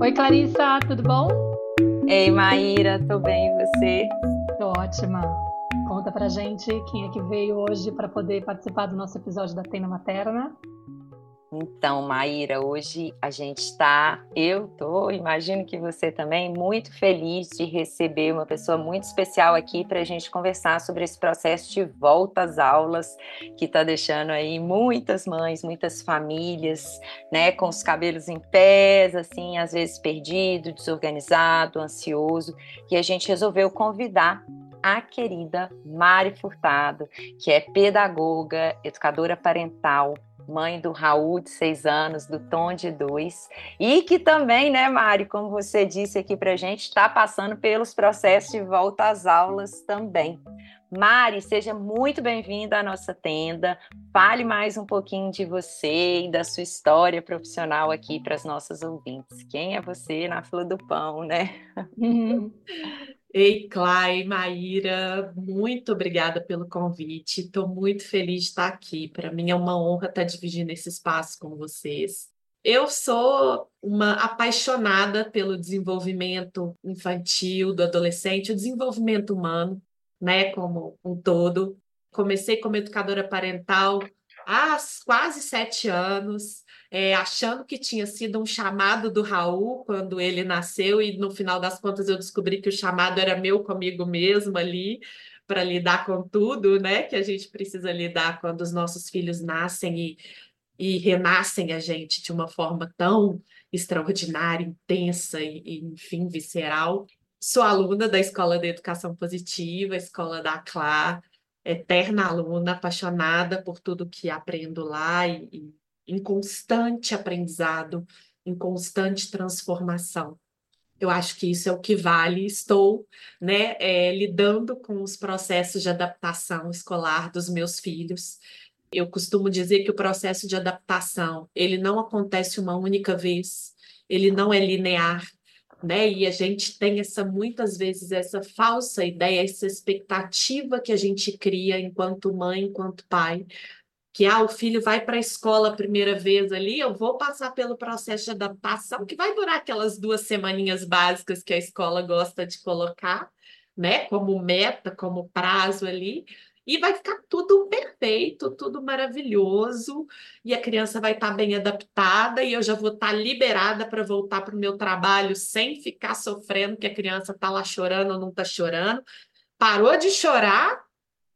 Oi, Clarissa, tudo bom? Ei, Maíra, tô bem, e você? Tô ótima. Conta pra gente quem é que veio hoje para poder participar do nosso episódio da Tena Materna. Então, Maíra, hoje a gente está, eu tô, imagino que você também, muito feliz de receber uma pessoa muito especial aqui para a gente conversar sobre esse processo de volta às aulas que está deixando aí muitas mães, muitas famílias, né, com os cabelos em pés, assim, às vezes perdido, desorganizado, ansioso, e a gente resolveu convidar a querida Mari Furtado, que é pedagoga, educadora parental, mãe do Raul, de seis anos, do Tom, de dois, e que também, né, Mari, como você disse aqui para gente, está passando pelos processos de volta às aulas também. Mari, seja muito bem-vinda à nossa tenda. Fale mais um pouquinho de você e da sua história profissional aqui para as nossas ouvintes. Quem é você na fila do pão, né? Ei, Clay, Maíra, muito obrigada pelo convite. Estou muito feliz de estar aqui. Para mim é uma honra estar dividindo esse espaço com vocês. Eu sou uma apaixonada pelo desenvolvimento infantil, do adolescente, o desenvolvimento humano, né, como um todo. Comecei como educadora parental há quase sete anos é, achando que tinha sido um chamado do Raul quando ele nasceu, e no final das contas eu descobri que o chamado era meu comigo mesmo ali, para lidar com tudo, né? Que a gente precisa lidar quando os nossos filhos nascem e, e renascem a gente de uma forma tão extraordinária, intensa e, e enfim, visceral. Sou aluna da Escola de Educação Positiva, Escola da CLA, eterna aluna, apaixonada por tudo que aprendo lá e, e em constante aprendizado, em constante transformação. Eu acho que isso é o que vale. Estou né, é, lidando com os processos de adaptação escolar dos meus filhos. Eu costumo dizer que o processo de adaptação ele não acontece uma única vez, ele não é linear, né? E a gente tem essa muitas vezes essa falsa ideia, essa expectativa que a gente cria enquanto mãe, enquanto pai, que ah, o filho vai para a escola a primeira vez ali, eu vou passar pelo processo de adaptação, que vai durar aquelas duas semaninhas básicas que a escola gosta de colocar, né, como meta, como prazo ali, e vai ficar tudo perfeito, tudo maravilhoso, e a criança vai estar tá bem adaptada, e eu já vou estar tá liberada para voltar para o meu trabalho sem ficar sofrendo que a criança está lá chorando ou não está chorando. Parou de chorar,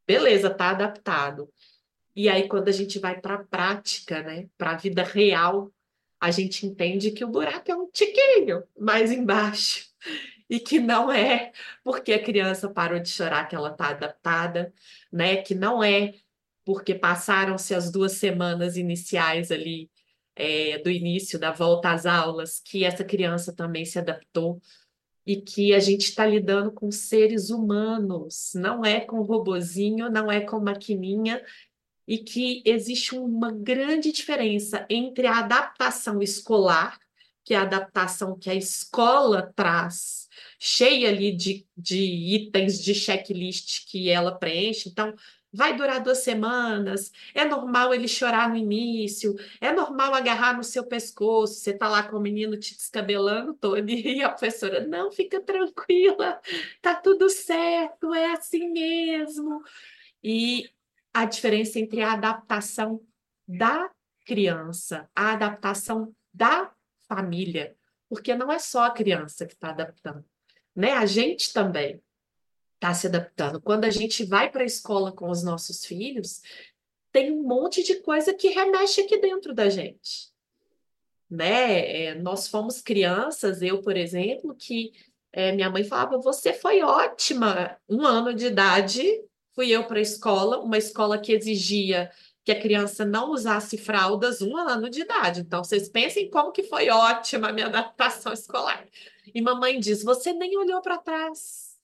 beleza, está adaptado. E aí, quando a gente vai para a prática, né, para a vida real, a gente entende que o buraco é um tiquinho mais embaixo. E que não é porque a criança parou de chorar que ela está adaptada, né? Que não é porque passaram-se as duas semanas iniciais ali é, do início da volta às aulas que essa criança também se adaptou e que a gente está lidando com seres humanos, não é com robozinho, não é com maquininha e que existe uma grande diferença entre a adaptação escolar, que é a adaptação que a escola traz, cheia ali de, de itens de checklist que ela preenche. Então, vai durar duas semanas, é normal ele chorar no início, é normal agarrar no seu pescoço, você está lá com o menino te descabelando todo, e a professora, não, fica tranquila, tá tudo certo, é assim mesmo. E a diferença entre a adaptação da criança, a adaptação da família, porque não é só a criança que está adaptando, né? A gente também está se adaptando. Quando a gente vai para a escola com os nossos filhos, tem um monte de coisa que remexe aqui dentro da gente, né? É, nós fomos crianças, eu, por exemplo, que é, minha mãe falava: você foi ótima, um ano de idade fui eu para a escola, uma escola que exigia que a criança não usasse fraldas um ano de idade. Então, vocês pensem como que foi ótima a minha adaptação escolar. E mamãe diz: você nem olhou para trás.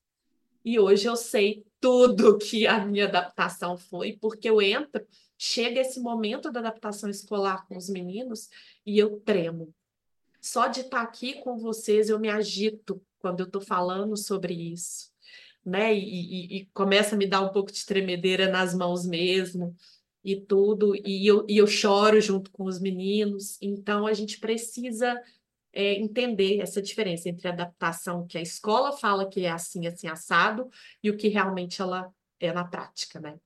E hoje eu sei tudo que a minha adaptação foi, porque eu entro, chega esse momento da adaptação escolar com os meninos e eu tremo. Só de estar aqui com vocês eu me agito quando eu estou falando sobre isso né? E, e, e, começa a me dar um pouco de tremedeira nas mãos mesmo. E tudo, e eu, e eu choro junto com os meninos. Então, a gente precisa é, entender essa diferença entre a adaptação que a escola fala que é assim, assim, assado, e o que realmente ela é na prática, né?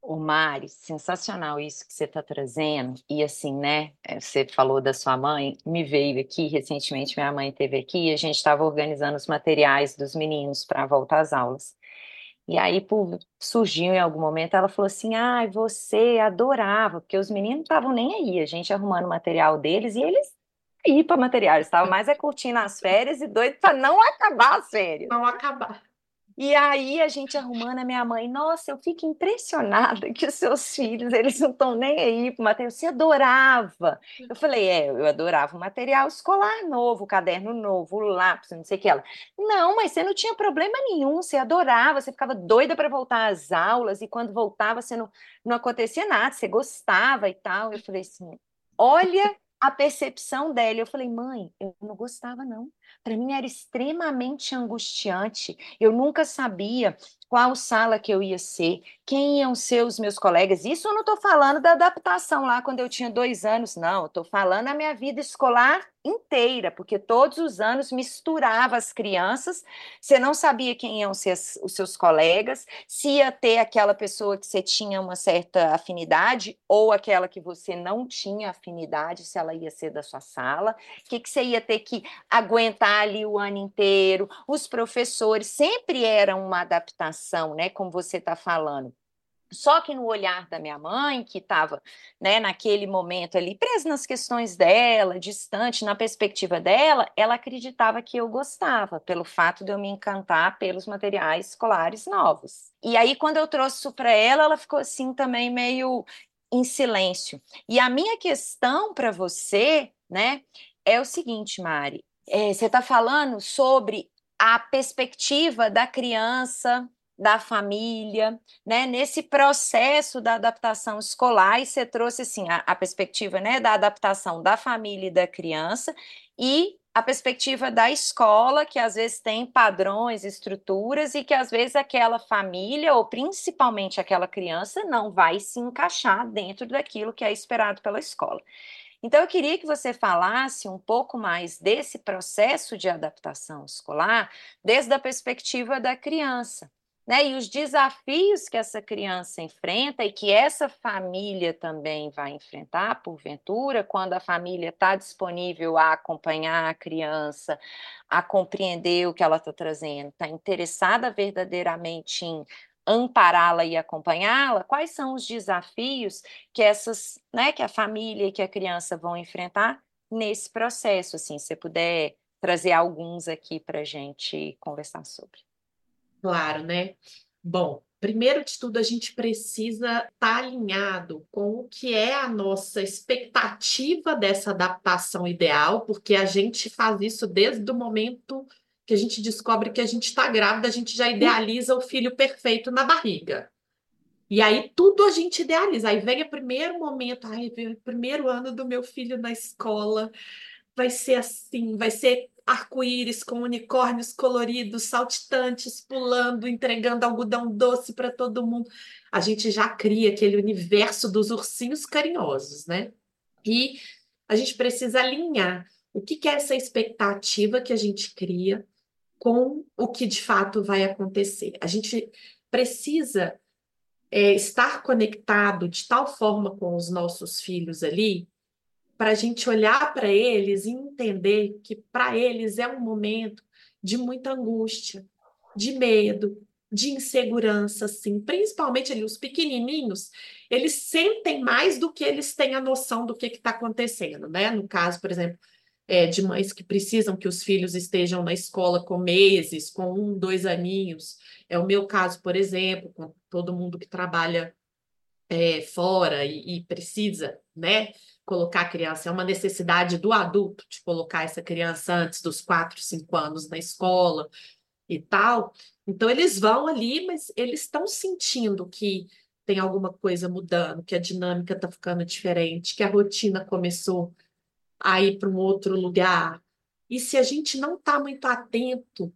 O Mari, sensacional isso que você está trazendo. E assim, né? Eh, você falou da sua mãe, me veio aqui recentemente, minha mãe teve aqui, e a gente estava organizando os materiais dos meninos para voltar às aulas. E aí por, surgiu em algum momento, ela falou assim: ai, ah, você adorava, porque os meninos não estavam nem aí, a gente arrumando material deles, e eles ir para material, estavam mais é curtindo as férias e doido para não acabar as férias. Não acabar. E aí a gente arrumando a minha mãe, nossa, eu fico impressionada que os seus filhos, eles não estão nem aí para o material, você adorava. Eu falei, é, eu adorava o material escolar novo, o caderno novo, o lápis, não sei o que ela. Não, mas você não tinha problema nenhum, você adorava, você ficava doida para voltar às aulas e quando voltava você não, não acontecia nada, você gostava e tal. Eu falei assim, olha a percepção dela. Eu falei, mãe, eu não gostava, não. Para mim era extremamente angustiante. Eu nunca sabia qual sala que eu ia ser, quem iam ser os meus colegas. Isso eu não estou falando da adaptação lá quando eu tinha dois anos, não. Estou falando a minha vida escolar inteira, porque todos os anos misturava as crianças. Você não sabia quem iam ser os seus colegas, se ia ter aquela pessoa que você tinha uma certa afinidade ou aquela que você não tinha afinidade, se ela ia ser da sua sala, o que, que você ia ter que aguentar ali o ano inteiro. Os professores sempre eram uma adaptação né? Como você está falando. Só que no olhar da minha mãe, que estava né, naquele momento ali, presa nas questões dela, distante, na perspectiva dela, ela acreditava que eu gostava, pelo fato de eu me encantar pelos materiais escolares novos. E aí, quando eu trouxe isso para ela, ela ficou assim também meio em silêncio. E a minha questão para você, né, é o seguinte, Mari. É, você está falando sobre a perspectiva da criança da família, né? Nesse processo da adaptação escolar, e você trouxe assim a, a perspectiva, né, da adaptação da família e da criança e a perspectiva da escola, que às vezes tem padrões, estruturas, e que às vezes aquela família, ou principalmente aquela criança, não vai se encaixar dentro daquilo que é esperado pela escola. Então, eu queria que você falasse um pouco mais desse processo de adaptação escolar, desde a perspectiva da criança né? E os desafios que essa criança enfrenta e que essa família também vai enfrentar, porventura, quando a família está disponível a acompanhar a criança, a compreender o que ela está trazendo, está interessada verdadeiramente em ampará-la e acompanhá-la, quais são os desafios que essas, né, que a família e que a criança vão enfrentar nesse processo, assim, se você puder trazer alguns aqui para a gente conversar sobre. Claro, né? Bom, primeiro de tudo, a gente precisa estar tá alinhado com o que é a nossa expectativa dessa adaptação ideal, porque a gente faz isso desde o momento que a gente descobre que a gente está grávida, a gente já idealiza o filho perfeito na barriga. E aí tudo a gente idealiza. Aí vem o primeiro momento, ai, vem o primeiro ano do meu filho na escola, vai ser assim, vai ser arco-íris com unicórnios coloridos, saltitantes, pulando, entregando algodão doce para todo mundo. A gente já cria aquele universo dos ursinhos carinhosos, né? E a gente precisa alinhar o que, é essa expectativa que a gente cria com o que de fato vai acontecer. A gente precisa é, estar conectado de tal forma com os nossos filhos ali para a gente olhar para eles e entender que para eles é um momento de muita angústia, de medo, de insegurança, assim, principalmente ali os pequenininhos, eles sentem mais do que eles têm a noção do que está acontecendo, né? No caso, por exemplo, é, de mães que precisam que os filhos estejam na escola com meses, com um, dois aninhos. É o meu caso, por exemplo, com todo mundo que trabalha é, fora e, e precisa, né? colocar a criança, é uma necessidade do adulto de colocar essa criança antes dos quatro, cinco anos na escola e tal. Então, eles vão ali, mas eles estão sentindo que tem alguma coisa mudando, que a dinâmica está ficando diferente, que a rotina começou a ir para um outro lugar. E se a gente não está muito atento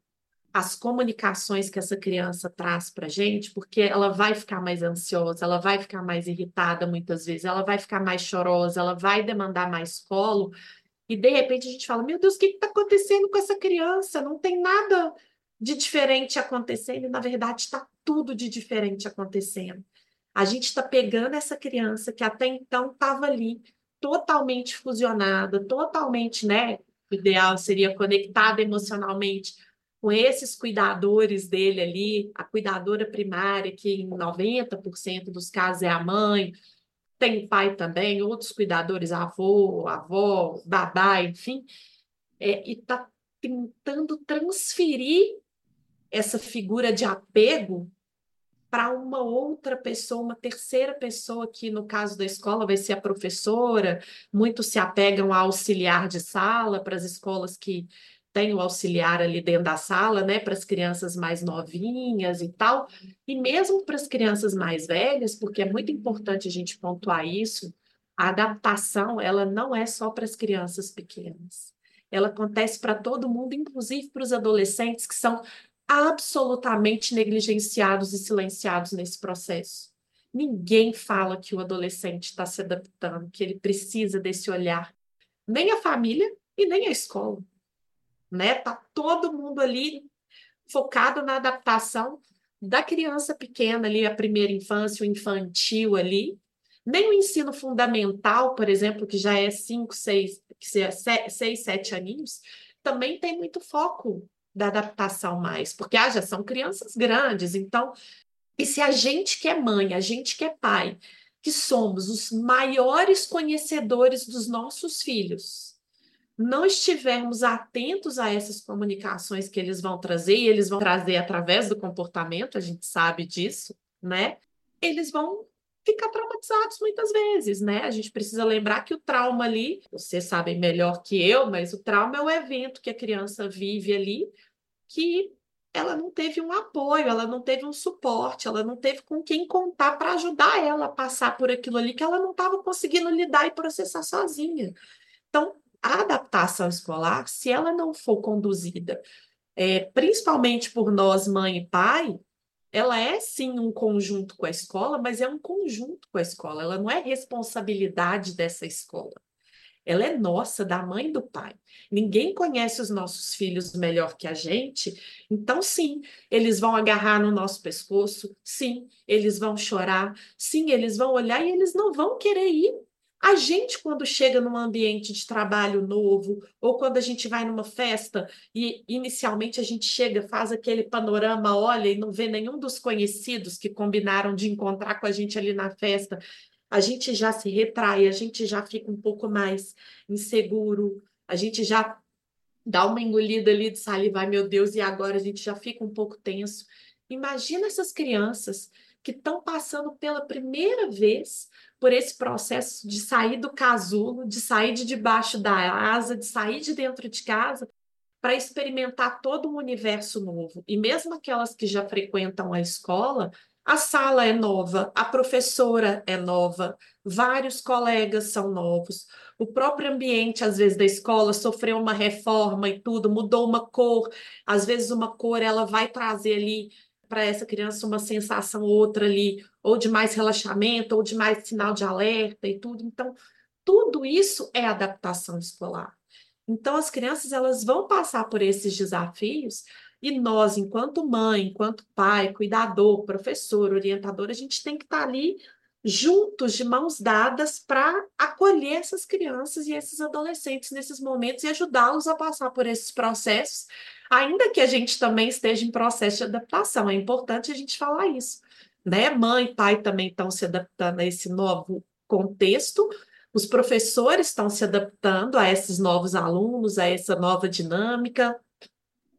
as comunicações que essa criança traz para a gente, porque ela vai ficar mais ansiosa, ela vai ficar mais irritada muitas vezes, ela vai ficar mais chorosa, ela vai demandar mais colo, e de repente a gente fala: Meu Deus, o que está acontecendo com essa criança? Não tem nada de diferente acontecendo, e na verdade está tudo de diferente acontecendo. A gente está pegando essa criança que até então estava ali, totalmente fusionada, totalmente, né? O ideal seria conectada emocionalmente com esses cuidadores dele ali, a cuidadora primária, que em 90% dos casos é a mãe, tem pai também, outros cuidadores, avô, avó, babá, enfim, é, e está tentando transferir essa figura de apego para uma outra pessoa, uma terceira pessoa, que no caso da escola vai ser a professora, muitos se apegam a auxiliar de sala para as escolas que tem o auxiliar ali dentro da sala, né, para as crianças mais novinhas e tal, e mesmo para as crianças mais velhas, porque é muito importante a gente pontuar isso, a adaptação, ela não é só para as crianças pequenas. Ela acontece para todo mundo, inclusive para os adolescentes que são absolutamente negligenciados e silenciados nesse processo. Ninguém fala que o adolescente está se adaptando, que ele precisa desse olhar. Nem a família e nem a escola né? Tá todo mundo ali focado na adaptação da criança pequena ali, a primeira infância, o infantil ali. Nem o ensino fundamental, por exemplo, que já é 5, 6, 6, 7 aninhos, também tem muito foco da adaptação mais, porque ah, já são crianças grandes, então, e se a gente que é mãe, a gente que é pai, que somos os maiores conhecedores dos nossos filhos, não estivermos atentos a essas comunicações que eles vão trazer, e eles vão trazer através do comportamento, a gente sabe disso, né? Eles vão ficar traumatizados muitas vezes, né? A gente precisa lembrar que o trauma ali, vocês sabem melhor que eu, mas o trauma é o evento que a criança vive ali, que ela não teve um apoio, ela não teve um suporte, ela não teve com quem contar para ajudar ela a passar por aquilo ali que ela não estava conseguindo lidar e processar sozinha. Então, a adaptação escolar, se ela não for conduzida, é, principalmente por nós, mãe e pai, ela é sim um conjunto com a escola, mas é um conjunto com a escola, ela não é responsabilidade dessa escola. Ela é nossa, da mãe e do pai. Ninguém conhece os nossos filhos melhor que a gente, então, sim, eles vão agarrar no nosso pescoço, sim, eles vão chorar, sim, eles vão olhar e eles não vão querer ir a gente, quando chega num ambiente de trabalho novo, ou quando a gente vai numa festa e inicialmente a gente chega, faz aquele panorama, olha e não vê nenhum dos conhecidos que combinaram de encontrar com a gente ali na festa, a gente já se retrai, a gente já fica um pouco mais inseguro, a gente já dá uma engolida ali de saliva, meu Deus, e agora a gente já fica um pouco tenso. Imagina essas crianças que estão passando pela primeira vez por esse processo de sair do casulo, de sair de debaixo da asa, de sair de dentro de casa, para experimentar todo um universo novo. E mesmo aquelas que já frequentam a escola, a sala é nova, a professora é nova, vários colegas são novos, o próprio ambiente, às vezes, da escola sofreu uma reforma e tudo, mudou uma cor, às vezes uma cor ela vai trazer ali para essa criança uma sensação ou outra ali, ou de mais relaxamento, ou de mais sinal de alerta e tudo. Então, tudo isso é adaptação escolar. Então, as crianças elas vão passar por esses desafios e nós, enquanto mãe, enquanto pai, cuidador, professor, orientador, a gente tem que estar tá ali juntos, de mãos dadas, para acolher essas crianças e esses adolescentes nesses momentos e ajudá-los a passar por esses processos ainda que a gente também esteja em processo de adaptação. É importante a gente falar isso. Né? Mãe e pai também estão se adaptando a esse novo contexto, os professores estão se adaptando a esses novos alunos, a essa nova dinâmica,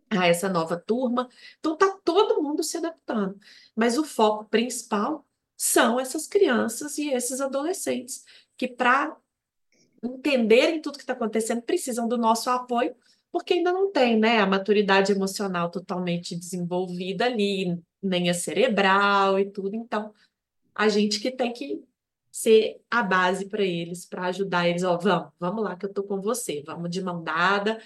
a essa nova turma. Então, está todo mundo se adaptando. Mas o foco principal são essas crianças e esses adolescentes, que, para entenderem tudo que está acontecendo, precisam do nosso apoio porque ainda não tem, né, a maturidade emocional totalmente desenvolvida ali, nem a cerebral e tudo. Então, a gente que tem que ser a base para eles, para ajudar eles, ó, vamos, vamos lá que eu tô com você, vamos de mão dada,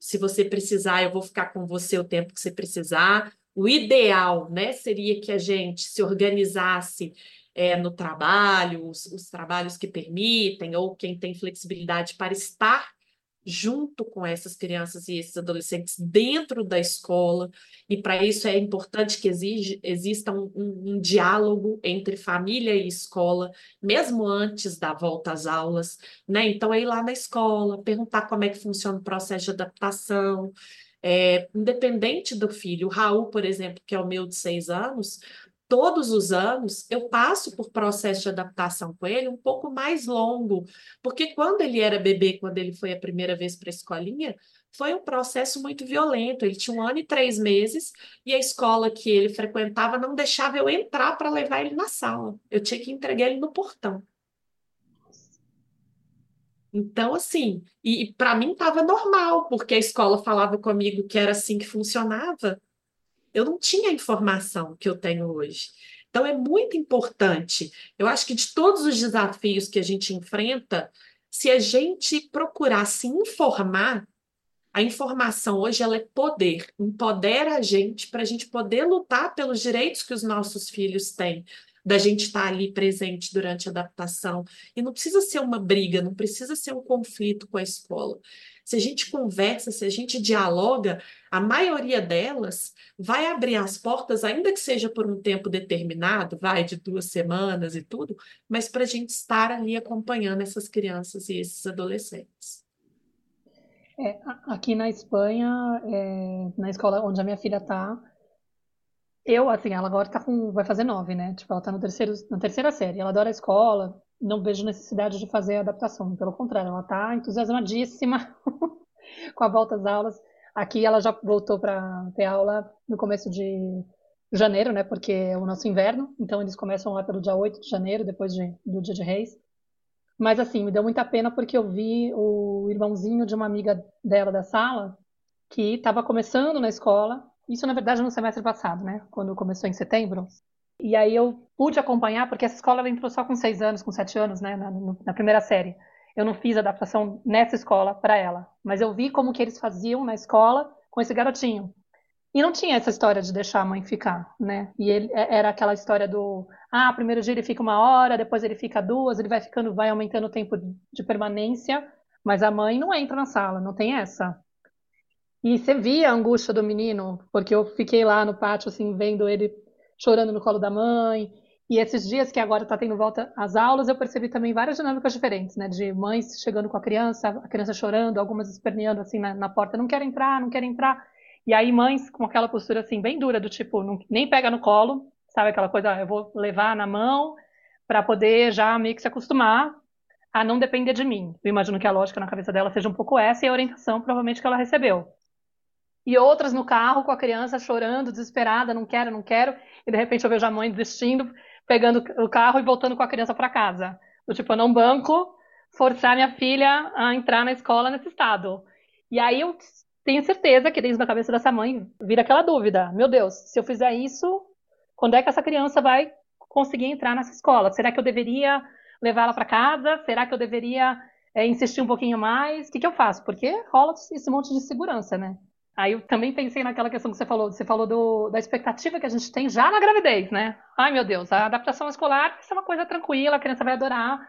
Se você precisar, eu vou ficar com você o tempo que você precisar. O ideal, né, seria que a gente se organizasse é, no trabalho, os, os trabalhos que permitem, ou quem tem flexibilidade para estar junto com essas crianças e esses adolescentes dentro da escola, e para isso é importante que exige, exista um, um, um, diálogo entre família e escola, mesmo antes da volta às aulas, né? Então, é ir lá na escola, perguntar como é que funciona o processo de adaptação, é, independente do filho. O Raul, por exemplo, que é o meu de seis anos, todos os anos eu passo por processo de adaptação com ele um pouco mais longo, porque quando ele era bebê, quando ele foi a primeira vez para a escolinha, foi um processo muito violento. Ele tinha um ano e três meses e a escola que ele frequentava não deixava eu entrar para levar ele na sala. Eu tinha que entregar ele no portão. Então, assim, e, e para mim estava normal, porque a escola falava comigo que era assim que funcionava. Eu não tinha a informação que eu tenho hoje. Então, é muito importante. Eu acho que de todos os desafios que a gente enfrenta, se a gente procurar se informar, a informação hoje ela é poder, empodera a gente para a gente poder lutar pelos direitos que os nossos filhos têm, da gente estar ali presente durante a adaptação. E não precisa ser uma briga, não precisa ser um conflito com a escola. Se a gente conversa, se a gente dialoga, a maioria delas vai abrir as portas, ainda que seja por um tempo determinado, vai de duas semanas e tudo, mas para a gente estar ali acompanhando essas crianças e esses adolescentes. É, aqui na Espanha, é, na escola onde a minha filha está, eu, assim, ela agora tá com, vai fazer nove, né? Tipo, ela tá no terceiro, na terceira série. Ela adora a escola, não vejo necessidade de fazer adaptação. Pelo contrário, ela tá entusiasmadíssima com a volta às aulas. Aqui ela já voltou para ter aula no começo de janeiro, né? Porque é o nosso inverno. Então eles começam lá pelo dia 8 de janeiro, depois de, do dia de Reis. Mas assim, me deu muita pena porque eu vi o irmãozinho de uma amiga dela da sala que estava começando na escola isso, na verdade, no semestre passado, né? Quando começou em setembro. E aí eu pude acompanhar, porque essa escola ela entrou só com seis anos, com sete anos, né? Na, na primeira série. Eu não fiz adaptação nessa escola para ela, mas eu vi como que eles faziam na escola com esse garotinho. E não tinha essa história de deixar a mãe ficar, né? E ele é, era aquela história do, ah, primeiro dia ele fica uma hora, depois ele fica duas, ele vai ficando, vai aumentando o tempo de permanência, mas a mãe não entra na sala, não tem essa. E você via a angústia do menino, porque eu fiquei lá no pátio, assim, vendo ele chorando no colo da mãe. E esses dias que agora está tendo volta às aulas, eu percebi também várias dinâmicas diferentes, né? De mães chegando com a criança, a criança chorando, algumas esperneando assim na, na porta, não quero entrar, não quero entrar. E aí mães com aquela postura assim bem dura do tipo, não, nem pega no colo, sabe aquela coisa, ah, eu vou levar na mão para poder já meio que se acostumar a não depender de mim. Eu imagino que a lógica na cabeça dela seja um pouco essa e a orientação provavelmente que ela recebeu e outras no carro com a criança chorando, desesperada, não quero, não quero, e de repente eu vejo a mãe desistindo, pegando o carro e voltando com a criança para casa. Do tipo, eu não banco forçar minha filha a entrar na escola nesse estado. E aí eu tenho certeza que dentro da cabeça dessa mãe vira aquela dúvida: meu Deus, se eu fizer isso, quando é que essa criança vai conseguir entrar nessa escola? Será que eu deveria levar ela para casa? Será que eu deveria é, insistir um pouquinho mais? O que, que eu faço? Porque rola esse monte de segurança, né? Aí eu também pensei naquela questão que você falou, você falou do, da expectativa que a gente tem já na gravidez, né? Ai, meu Deus, a adaptação escolar vai ser uma coisa tranquila, a criança vai adorar,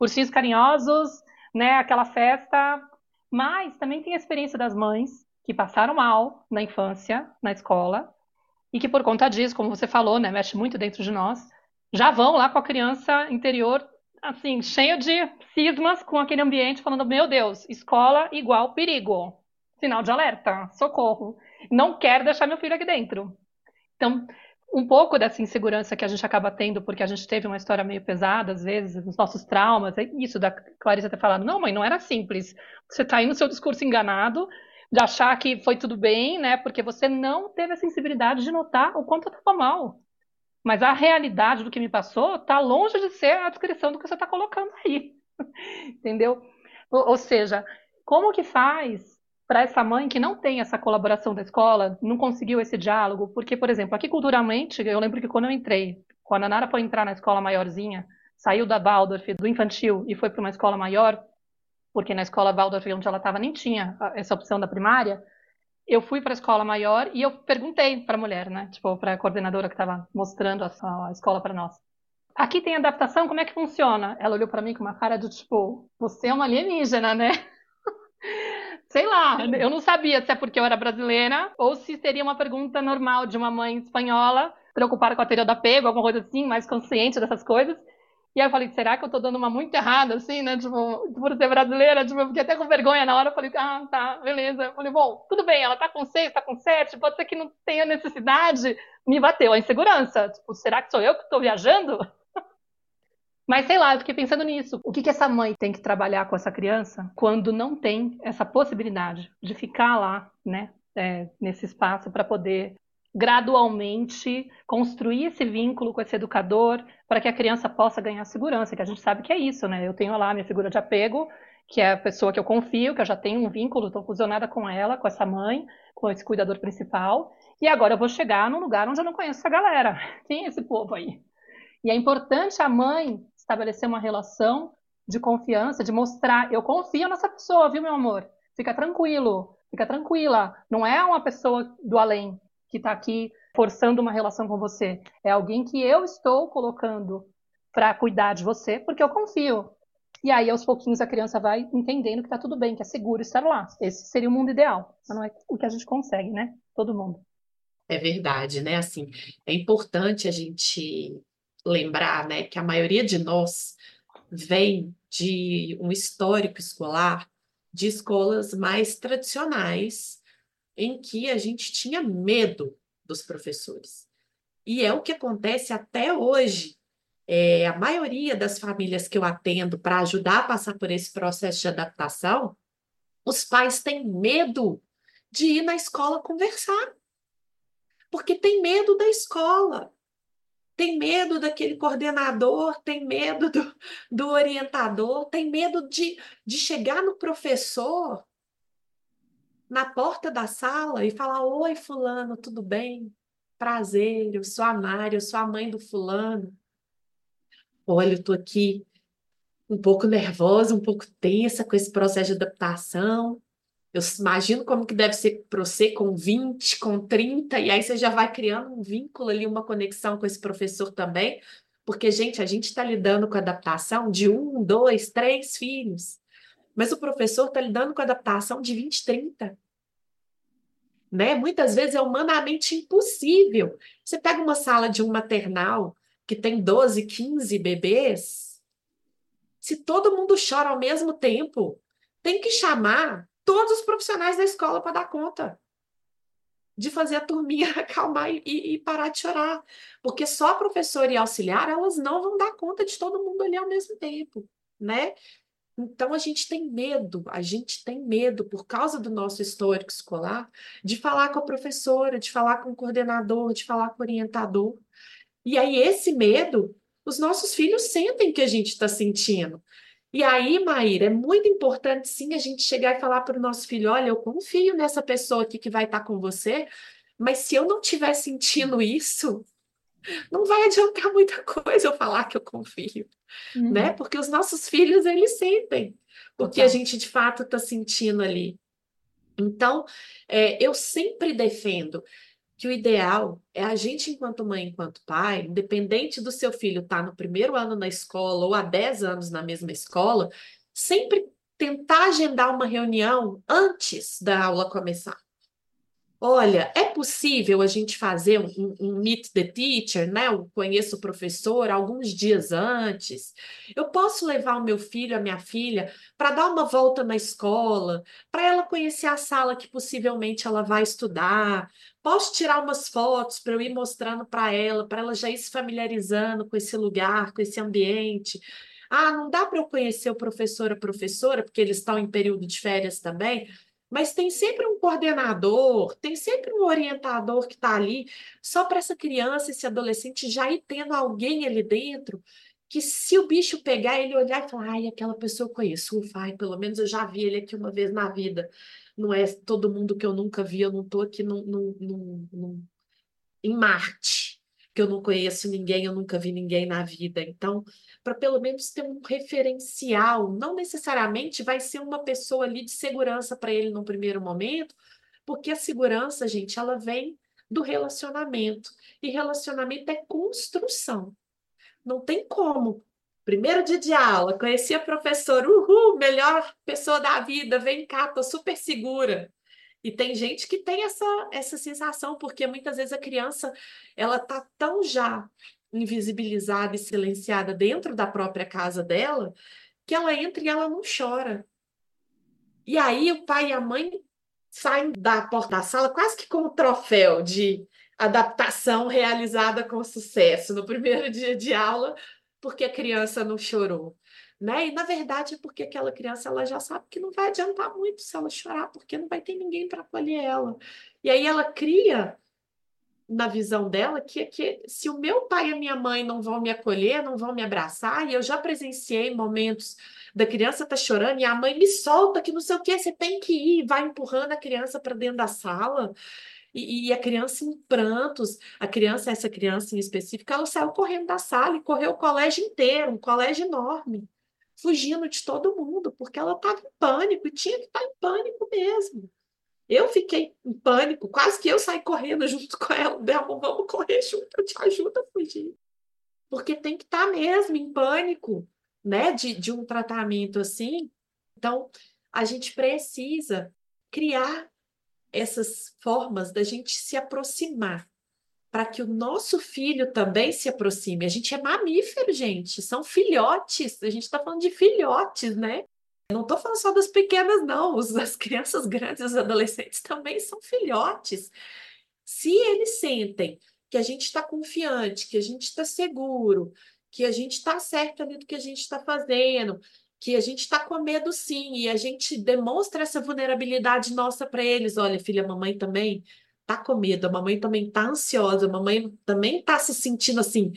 ursinhos carinhosos, né? Aquela festa. Mas também tem a experiência das mães que passaram mal na infância, na escola, e que por conta disso, como você falou, né, mexe muito dentro de nós, já vão lá com a criança interior, assim, cheio de cismas com aquele ambiente, falando: meu Deus, escola igual perigo sinal de alerta, socorro. Não quero deixar meu filho aqui dentro. Então, um pouco dessa insegurança que a gente acaba tendo, porque a gente teve uma história meio pesada, às vezes, os nossos traumas, é isso da Clarice ter falado, não, mãe, não era simples. Você está aí no seu discurso enganado, de achar que foi tudo bem, né? Porque você não teve a sensibilidade de notar o quanto eu estava mal. Mas a realidade do que me passou está longe de ser a descrição do que você está colocando aí. Entendeu? Ou seja, como que faz para essa mãe que não tem essa colaboração da escola, não conseguiu esse diálogo, porque, por exemplo, aqui culturalmente, eu lembro que quando eu entrei, quando a Nara foi entrar na escola maiorzinha, saiu da Waldorf, do infantil, e foi para uma escola maior, porque na escola Waldorf, onde ela estava, nem tinha essa opção da primária. Eu fui para a escola maior e eu perguntei para a mulher, né? Tipo, para a coordenadora que estava mostrando a, a escola para nós. Aqui tem adaptação, como é que funciona? Ela olhou para mim com uma cara de tipo, você é uma alienígena, né? Sei lá, eu não sabia se é porque eu era brasileira ou se seria uma pergunta normal de uma mãe espanhola preocupada com a teoria do apego, alguma coisa assim, mais consciente dessas coisas. E aí eu falei, será que eu tô dando uma muito errada, assim, né? Tipo, por ser brasileira, tipo, eu fiquei até com vergonha na hora. Eu falei, ah, tá, beleza. Eu falei, bom, tudo bem, ela tá com seis, tá com sete, pode ser que não tenha necessidade. Me bateu a insegurança. Tipo, será que sou eu que tô viajando? Mas sei lá, eu fiquei pensando nisso. O que, que essa mãe tem que trabalhar com essa criança quando não tem essa possibilidade de ficar lá, né, é, nesse espaço para poder gradualmente construir esse vínculo com esse educador para que a criança possa ganhar segurança, que a gente sabe que é isso, né? Eu tenho lá minha figura de apego, que é a pessoa que eu confio, que eu já tenho um vínculo, estou fusionada com ela, com essa mãe, com esse cuidador principal, e agora eu vou chegar num lugar onde eu não conheço essa galera. Quem é esse povo aí? E é importante a mãe estabelecer uma relação de confiança, de mostrar, eu confio nessa pessoa, viu, meu amor? Fica tranquilo, fica tranquila. Não é uma pessoa do além, que está aqui forçando uma relação com você. É alguém que eu estou colocando para cuidar de você, porque eu confio. E aí, aos pouquinhos, a criança vai entendendo que está tudo bem, que é seguro estar lá. Esse seria o mundo ideal. Mas não é o que a gente consegue, né? Todo mundo. É verdade, né? Assim, é importante a gente lembrar, né, que a maioria de nós vem de um histórico escolar de escolas mais tradicionais, em que a gente tinha medo dos professores. E é o que acontece até hoje. É, a maioria das famílias que eu atendo para ajudar a passar por esse processo de adaptação, os pais têm medo de ir na escola conversar. Porque tem medo da escola, tem medo daquele coordenador, tem medo do, do orientador, tem medo de, de chegar no professor na porta da sala e falar: Oi, Fulano, tudo bem? Prazer, eu sou a Mari, eu sou a mãe do Fulano. Olha, eu tô aqui um pouco nervosa, um pouco tensa com esse processo de adaptação. Eu imagino como que deve ser para você com 20, com 30, e aí você já vai criando um vínculo ali, uma conexão com esse professor também. Porque, gente, a gente está lidando com a adaptação de um, dois, três filhos. Mas o professor está lidando com a adaptação de 20, 30. Né? Muitas vezes é humanamente impossível. Você pega uma sala de um maternal que tem 12, 15 bebês, se todo mundo chora ao mesmo tempo, tem que chamar todos os profissionais da escola para dar conta de fazer a turminha acalmar e, e, parar de chorar. Porque só a professora e auxiliar, elas não vão dar conta de todo mundo ali ao mesmo tempo, né? Então a gente tem medo, a gente tem medo, por causa do nosso histórico escolar, de falar com a professora, de falar com o coordenador, de falar com o orientador. E aí, esse medo, os nossos filhos sentem que a gente está sentindo. E aí, Maíra, é muito importante sim a gente chegar e falar para o nosso filho: olha, eu confio nessa pessoa aqui que vai estar tá com você, mas se eu não estiver sentindo isso, não vai adiantar muita coisa eu falar que eu confio, uhum. né? Porque os nossos filhos, eles sentem o que a gente de fato está sentindo ali. Então, é, eu sempre defendo que o ideal é a gente, enquanto mãe, enquanto pai, independente do seu filho estar tá no primeiro ano na escola ou há 10 anos na mesma escola, sempre tentar agendar uma reunião antes da aula começar. Olha, é possível a gente fazer um, um, Meet the Teacher, né? Eu conheço o professor alguns dias antes. Eu posso levar o meu filho, a minha filha, para dar uma volta na escola, para ela conhecer a sala que possivelmente ela vai estudar. Posso tirar umas fotos para eu ir mostrando para ela, para ela já ir se familiarizando com esse lugar, com esse ambiente. Ah, não dá para eu conhecer o professor, a professora, porque eles estão em período de férias também mas tem sempre um coordenador, tem sempre um orientador que está ali, só para essa criança, esse adolescente já ir tendo alguém ali dentro, que se o bicho pegar, ele olhar e falar, ai, aquela pessoa eu conheço, vai, pelo menos eu já vi ele aqui uma vez na vida. Não é todo mundo que eu nunca vi, eu não estou aqui no, em Marte. Que eu não conheço ninguém, eu nunca vi ninguém na vida. Então, para pelo menos ter um referencial, não necessariamente vai ser uma pessoa ali de segurança para ele no primeiro momento, porque a segurança, gente, ela vem do relacionamento. E relacionamento é construção. Não tem como. Primeiro dia de aula, conheci a professora, uhul, melhor pessoa da vida, vem cá, tô super segura. E tem gente que tem essa, essa sensação, porque muitas vezes a criança ela tá tão já invisibilizada e silenciada dentro da própria casa dela, que ela entra e ela não chora. E aí o pai e a mãe saem da porta da sala quase que como troféu de adaptação realizada com sucesso no primeiro dia de aula, porque a criança não chorou. Né? E na verdade é porque aquela criança ela já sabe que não vai adiantar muito se ela chorar, porque não vai ter ninguém para acolher ela. E aí ela cria na visão dela que, que se o meu pai e a minha mãe não vão me acolher, não vão me abraçar, e eu já presenciei momentos da criança tá chorando e a mãe me solta que não sei o que, você tem que ir, vai empurrando a criança para dentro da sala. E, e, a criança em prantos, a criança, essa criança em específico, ela saiu correndo da sala e correu o colégio inteiro, um colégio enorme, fugindo de todo mundo, porque ela estava em pânico e tinha que estar tá em pânico mesmo. Eu fiquei em pânico, quase que eu saí correndo junto com ela. Belmo, vamos correr junto, eu te ajudo a fugir. Porque tem que estar tá mesmo em pânico né, de, de um tratamento assim. Então, a gente precisa criar essas formas da gente se aproximar para que o nosso filho também se aproxime. A gente é mamífero, gente, são filhotes, a gente está falando de filhotes, né? Não estou falando só das pequenas, não, as crianças grandes, os adolescentes também são filhotes. Se eles sentem que a gente está confiante, que a gente está seguro, que a gente está certo ali do que a gente está fazendo, que a gente está com medo sim, e a gente demonstra essa vulnerabilidade nossa para eles. Olha, filha, mamãe também tá com medo, a mamãe também tá ansiosa, a mamãe também tá se sentindo assim.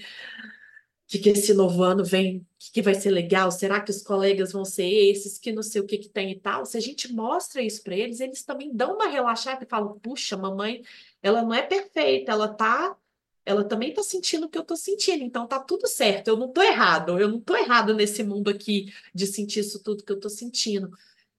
Que, que esse novo ano vem, que, que vai ser legal? Será que os colegas vão ser esses? Que não sei o que, que tem e tal. Se a gente mostra isso para eles, eles também dão uma relaxada e falam: puxa, mamãe, ela não é perfeita, ela tá ela também está sentindo o que eu estou sentindo, então tá tudo certo, eu não estou errado, eu não estou errado nesse mundo aqui de sentir isso tudo que eu estou sentindo.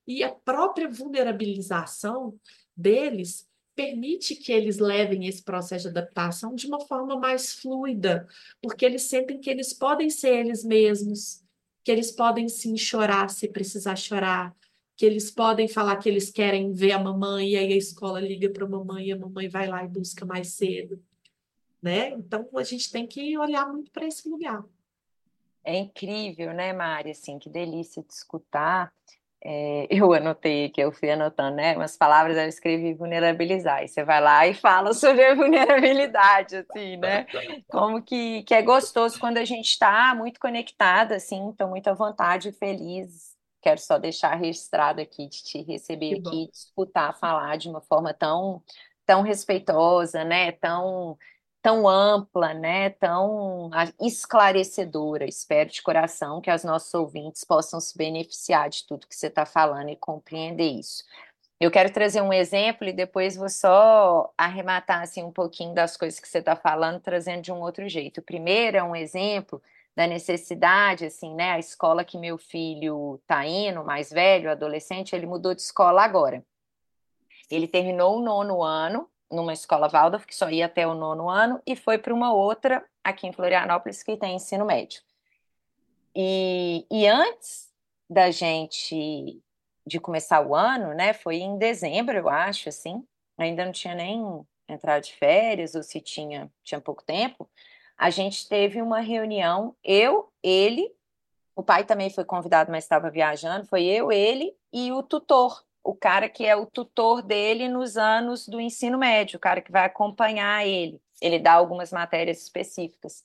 E a própria vulnerabilização deles permite que eles levem esse processo de adaptação de uma forma mais fluida, porque eles sentem que eles podem ser eles mesmos, que eles podem sim chorar se precisar chorar, que eles podem falar que eles querem ver a mamãe e aí a escola liga para a mamãe e a mamãe vai lá e busca mais cedo né? Então a gente tem que olhar muito para esse lugar. É incrível, né, Mari? Assim, que delícia de escutar. É, eu anotei que eu fui anotando, né? Umas palavras eu escrevi vulnerabilizar. E você vai lá e fala sobre a vulnerabilidade, assim, né? Como que, que é gostoso quando a gente está muito conectada, assim, estou muito à vontade feliz. Quero só deixar registrado aqui de te receber que aqui, de escutar falar de uma forma tão, tão respeitosa, né? Tão tão ampla, né, tão esclarecedora. Espero de coração que os nossos ouvintes possam se beneficiar de tudo que você está falando e compreender isso. Eu quero trazer um exemplo e depois vou só arrematar assim um pouquinho das coisas que você está falando, trazendo de um outro jeito. O primeiro é um exemplo da necessidade, assim, né? A escola que meu filho está indo, mais velho, adolescente, ele mudou de escola agora. Ele terminou o nono ano numa escola Waldorf, que só ia até o nono ano, e foi para uma outra aqui em Florianópolis que tem ensino médio. E, e antes da gente de começar o ano, né, foi em dezembro, eu acho, assim, ainda não tinha nem entrado de férias, ou se tinha, tinha pouco tempo, a gente teve uma reunião, eu, ele, o pai também foi convidado, mas estava viajando, foi eu, ele e o tutor o cara que é o tutor dele nos anos do ensino médio, o cara que vai acompanhar ele. Ele dá algumas matérias específicas.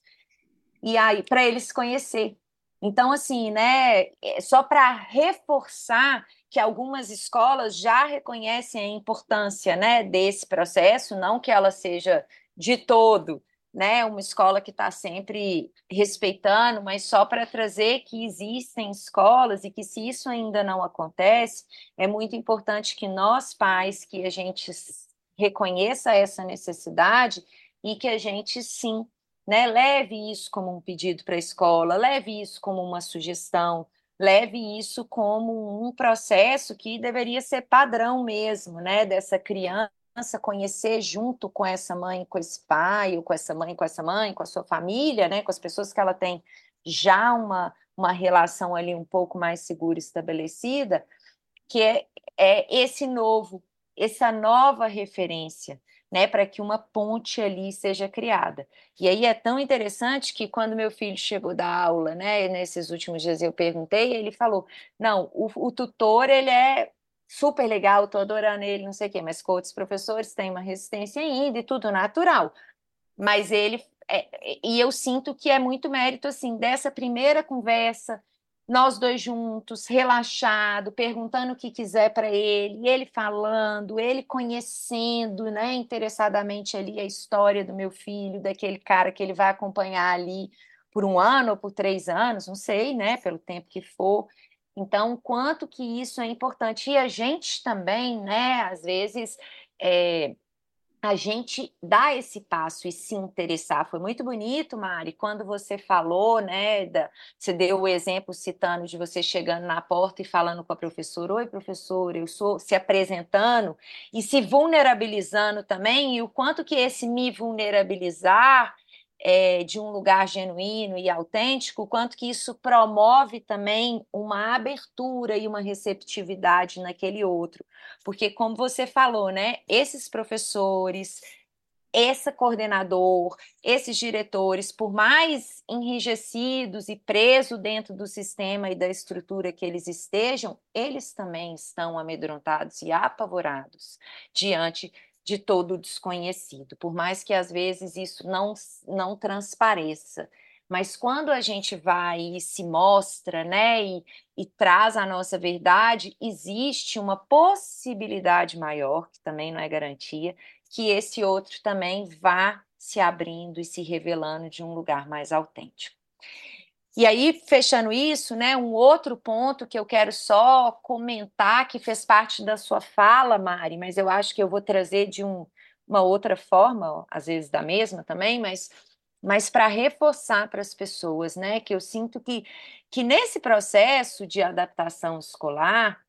E aí, para ele se conhecer. Então, assim, né, é só para reforçar que algumas escolas já reconhecem a importância, né, desse processo, não que ela seja de todo né, uma escola que está sempre respeitando, mas só para trazer que existem escolas e que se isso ainda não acontece, é muito importante que nós pais, que a gente reconheça essa necessidade e que a gente sim né? Leve isso como um pedido para a escola, leve isso como uma sugestão, leve isso como um processo que deveria ser padrão mesmo, né? Dessa criança conhecer junto com essa mãe, com esse pai, ou com essa mãe, com essa mãe, com a sua família, né? Com as pessoas que ela tem já uma, uma relação ali um pouco mais segura estabelecida, que é, é esse novo, essa nova referência, né, para que uma ponte ali seja criada. E aí é tão interessante que quando meu filho chegou da aula, né, nesses últimos dias eu perguntei, ele falou: "Não, o, o tutor ele é super legal, estou adorando ele, não sei o quê, mas outros professores têm uma resistência ainda e tudo natural. Mas ele é, e eu sinto que é muito mérito assim dessa primeira conversa nós dois juntos, relaxado, perguntando o que quiser para ele, ele falando, ele conhecendo, né, interessadamente ali a história do meu filho, daquele cara que ele vai acompanhar ali por um ano ou por três anos, não sei, né, pelo tempo que for. Então, quanto que isso é importante. E a gente também, né, às vezes, é, a gente dar esse passo e se interessar. Foi muito bonito, Mari, quando você falou, né? Da, você deu o exemplo citando de você chegando na porta e falando com a professora: Oi, professora, eu sou se apresentando e se vulnerabilizando também, e o quanto que esse me vulnerabilizar é, de um lugar genuíno e autêntico, quanto que isso promove também uma abertura e uma receptividade naquele outro. Porque, como você falou, né, esses professores, esse coordenador, esses diretores, por mais enrijecidos e presos dentro do sistema e da estrutura que eles estejam, eles também estão amedrontados e apavorados diante de todo desconhecido, por mais que às vezes isso não, não transpareça. Mas quando a gente vai e se mostra, né, e, e traz a nossa verdade, existe uma possibilidade maior, que também não é garantia, que esse outro também vá se abrindo e se revelando de um lugar mais autêntico. E aí, fechando isso, né, um outro ponto que eu quero só comentar, que fez parte da sua fala, Mari, mas eu acho que eu vou trazer de um, uma outra forma, às vezes da mesma também, mas, mas para reforçar para as pessoas, né, que eu sinto que, que nesse processo de adaptação escolar,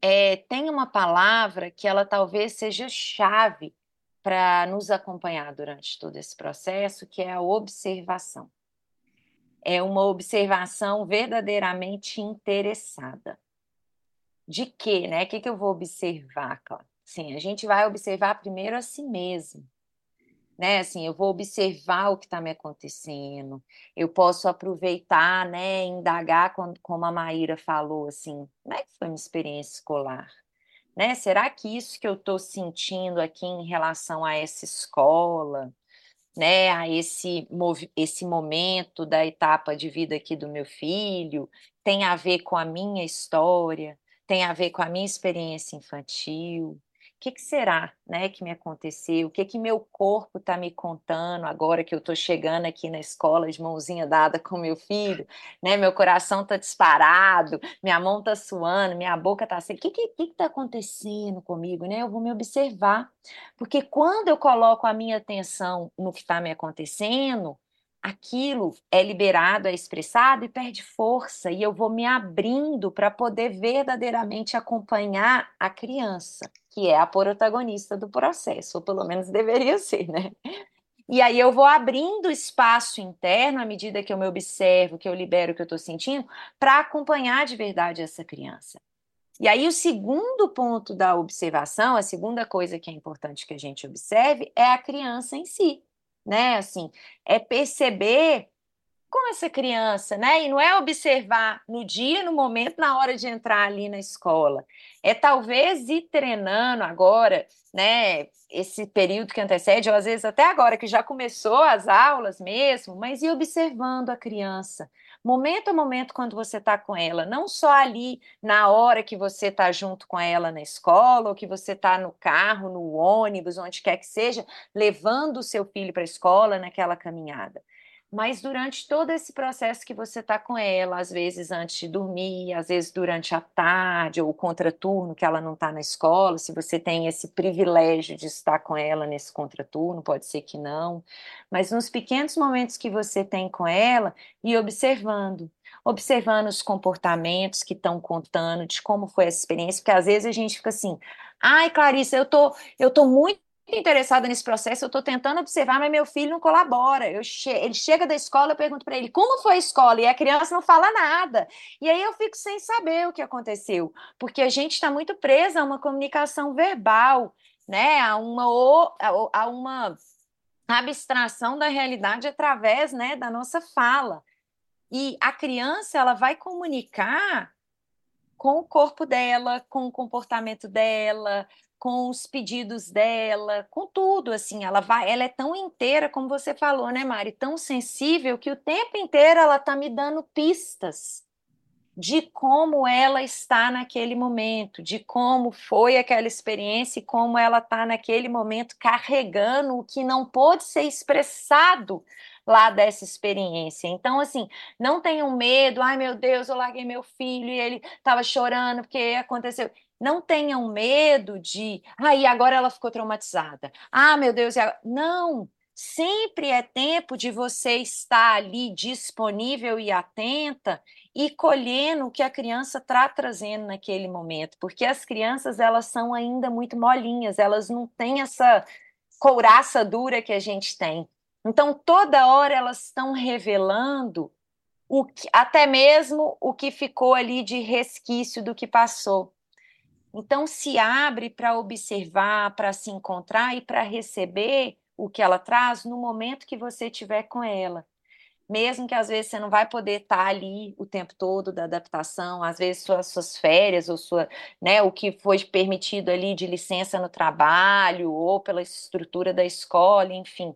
é, tem uma palavra que ela talvez seja chave para nos acompanhar durante todo esse processo, que é a observação é uma observação verdadeiramente interessada. De quê, né? O que, que eu vou observar, Cláudia? Sim, a gente vai observar primeiro a si mesmo. Né, assim, eu vou observar o que está me acontecendo, eu posso aproveitar, né, indagar, como a Maíra falou, assim, como é que foi minha experiência escolar? Né? Será que isso que eu estou sentindo aqui em relação a essa escola, né, a esse, esse momento da etapa de vida aqui do meu filho, tem a ver com a minha história, tem a ver com a minha experiência infantil, o que, que, será né, que me aconteceu? O que, que meu corpo está me contando agora que eu estou chegando aqui na escola de mãozinha dada com meu filho? Né, meu coração está disparado, minha mão está suando, minha boca está seca. O que está acontecendo comigo? Né? Eu vou me observar. Porque quando eu coloco a minha atenção no que está me acontecendo, aquilo é liberado, é expressado e perde força, e eu vou me abrindo para poder verdadeiramente acompanhar a criança, que é a protagonista do processo, ou pelo menos deveria ser, né? E aí eu vou abrindo espaço interno à medida que eu me observo, que eu libero o que eu estou sentindo, para acompanhar de verdade essa criança. E aí o segundo ponto da observação, a segunda coisa que é importante que a gente observe é a criança em si né? Assim, é perceber com essa criança, né? E não é observar no dia, no momento, na hora de entrar ali na escola. É talvez ir treinando agora, né? Esse período que antecede, ou às vezes até agora que já começou as aulas mesmo, mas ir observando a criança, momento a momento quando você está com ela, não só ali na hora que você está junto com ela na escola, ou que você está no carro, no ônibus, onde quer que seja, levando o seu filho para a escola naquela caminhada. Mas durante todo esse processo que você está com ela, às vezes antes de dormir, às vezes durante a tarde ou contraturno que ela não está na escola, se você tem esse privilégio de estar com ela nesse contraturno, pode ser que não, mas nos pequenos momentos que você tem com ela e observando, observando os comportamentos que estão contando de como foi essa experiência, porque às vezes a gente fica assim, ai Clarissa, eu tô, eu tô muito interessada nesse processo, eu estou tentando observar, mas meu filho não colabora. Che ele chega da escola, eu pergunto para ele como foi a escola, e a criança não fala nada. E aí eu fico sem saber o que aconteceu, porque a gente está muito presa a uma comunicação verbal, né? a, uma, a uma abstração da realidade através né, da nossa fala. E a criança ela vai comunicar com o corpo dela, com o comportamento dela, com os pedidos dela, com tudo, assim, ela vai, ela é tão inteira, como você falou, né, Mari, tão sensível que o tempo inteiro ela tá me dando pistas de como ela está naquele momento, de como foi aquela experiência e como ela está naquele momento carregando o que não pôde ser expressado lá dessa experiência. Então, assim, não tenham medo, ai meu Deus, eu larguei meu filho e ele estava chorando porque aconteceu. Não tenham medo de, ah, agora ela ficou traumatizada. Ah, meu Deus, não. Sempre é tempo de você estar ali disponível e atenta e colhendo o que a criança está trazendo naquele momento, porque as crianças elas são ainda muito molinhas, elas não têm essa couraça dura que a gente tem. Então toda hora elas estão revelando o que, até mesmo o que ficou ali de resquício do que passou. Então, se abre para observar, para se encontrar e para receber o que ela traz no momento que você estiver com ela. Mesmo que às vezes você não vai poder estar tá ali o tempo todo da adaptação, às vezes suas, suas férias ou sua, né, o que foi permitido ali de licença no trabalho ou pela estrutura da escola, enfim,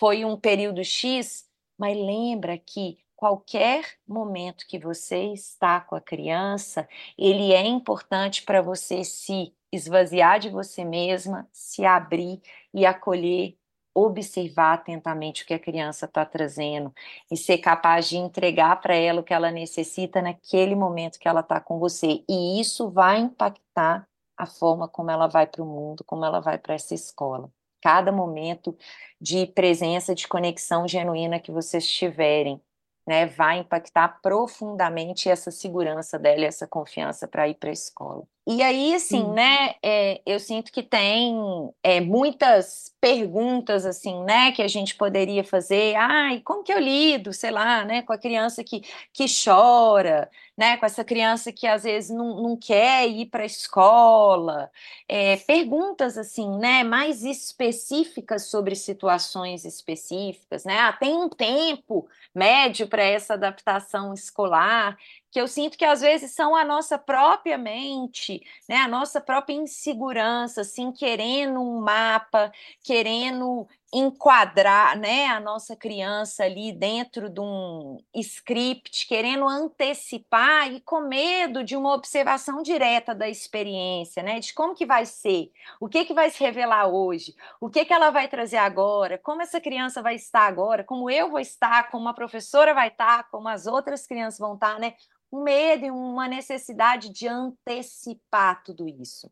foi um período X, mas lembra que qualquer momento que você está com a criança, ele é importante para você se esvaziar de você mesma, se abrir e acolher, observar atentamente o que a criança está trazendo e ser capaz de entregar para ela o que ela necessita naquele momento que ela está com você. E isso vai impactar a forma como ela vai para o mundo, como ela vai para essa escola. Cada momento de presença, de conexão genuína que vocês tiverem né, vai impactar profundamente essa segurança dela, essa confiança para ir para a escola. E aí, assim, Sim. né, é, eu sinto que tem é, muitas perguntas, assim, né, que a gente poderia fazer. Ai, como que eu lido, sei lá, né, com a criança que, que chora, né, com essa criança que às vezes não, não quer ir para a escola. É, perguntas, assim, né, mais específicas sobre situações específicas, né. Ah, tem um tempo médio para essa adaptação escolar que eu sinto que às vezes são a nossa própria mente, né, a nossa própria insegurança, assim, querendo um mapa, querendo enquadrar, né, a nossa criança ali dentro de um script, querendo antecipar e com medo de uma observação direta da experiência, né, de como que vai ser, o que que vai se revelar hoje, o que que ela vai trazer agora, como essa criança vai estar agora, como eu vou estar, como a professora vai estar, como as outras crianças vão estar, né, um medo e uma necessidade de antecipar tudo isso.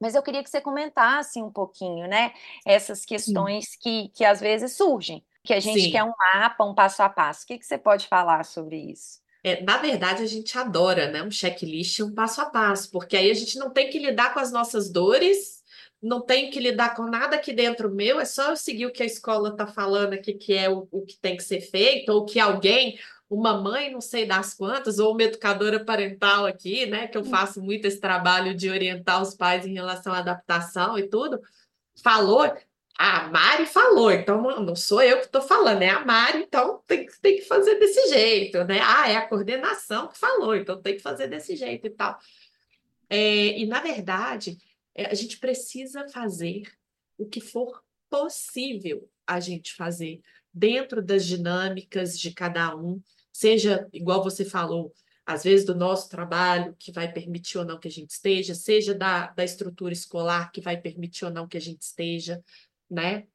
Mas eu queria que você comentasse um pouquinho, né? Essas questões que, que às vezes surgem, que a gente Sim. quer um mapa, um passo a passo. O que, que você pode falar sobre isso? É, na verdade, a gente adora, né? Um checklist, um passo a passo, porque aí a gente não tem que lidar com as nossas dores, não tem que lidar com nada aqui dentro meu, é só eu seguir o que a escola está falando aqui, que é o, o que tem que ser feito, ou que alguém, uma mãe, não sei das quantas, ou uma educadora parental aqui, né? Que eu hum. faço muito esse trabalho de orientar os pais em relação à adaptação e tudo, falou. A Mari falou, então não sou eu que estou falando, é a Mari, então tem, tem que fazer desse jeito, né? Ah, é a coordenação que falou, então tem que fazer desse jeito e tal. É, e, na verdade, é, a gente precisa fazer o que for possível a gente fazer dentro das dinâmicas de cada um, seja igual você falou, às vezes do nosso trabalho, que vai permitir ou não que a gente esteja, seja da, da estrutura escolar, que vai permitir ou não que a gente esteja, né?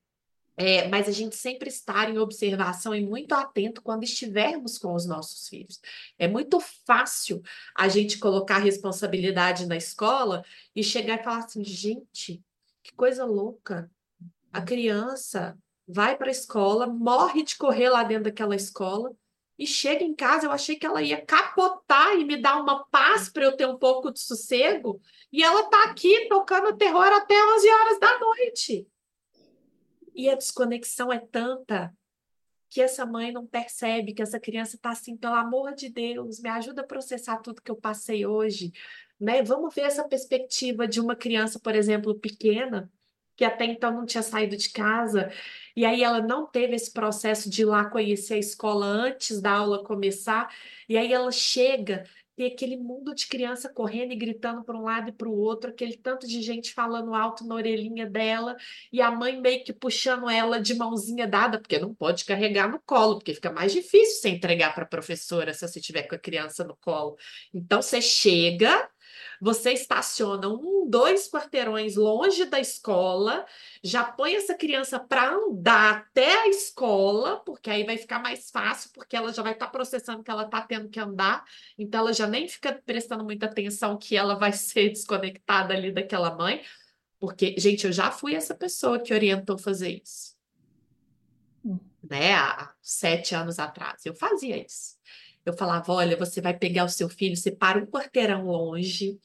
É, mas a gente sempre estar em observação e muito atento quando estivermos com os nossos filhos. É muito fácil a gente colocar responsabilidade na escola e chegar e falar assim, gente, que coisa louca. A criança vai para a escola, morre de correr lá dentro daquela escola e chega em casa, eu achei que ela ia capotar e me dar uma paz para eu ter um pouco de sossego, e ela está aqui tocando terror até 11 horas da noite. E a desconexão é tanta que essa mãe não percebe que essa criança está assim, pelo amor de Deus, me ajuda a processar tudo que eu passei hoje, né? Vamos ver essa perspectiva de uma criança, por exemplo, pequena, que até então não tinha saído de casa, e aí ela não teve esse processo de ir lá conhecer a escola antes da aula começar, e aí ela chega tem aquele mundo de criança correndo e gritando para um lado e para o outro, aquele tanto de gente falando alto na orelhinha dela, e a mãe meio que puxando ela de mãozinha dada, porque não pode carregar no colo, porque fica mais difícil você entregar para a professora se você estiver com a criança no colo. Então você chega, você estaciona um, dois quarteirões longe da escola, já põe essa criança para andar até a escola, porque aí vai ficar mais fácil, porque ela já vai estar tá processando que ela está tendo que andar, então ela já nem fica prestando muita atenção que ela vai ser desconectada ali daquela mãe. Porque, gente, eu já fui essa pessoa que orientou fazer isso. Hum. Né? Há sete anos atrás. Eu fazia isso. Eu falava: olha, você vai pegar o seu filho, você para um quarteirão longe,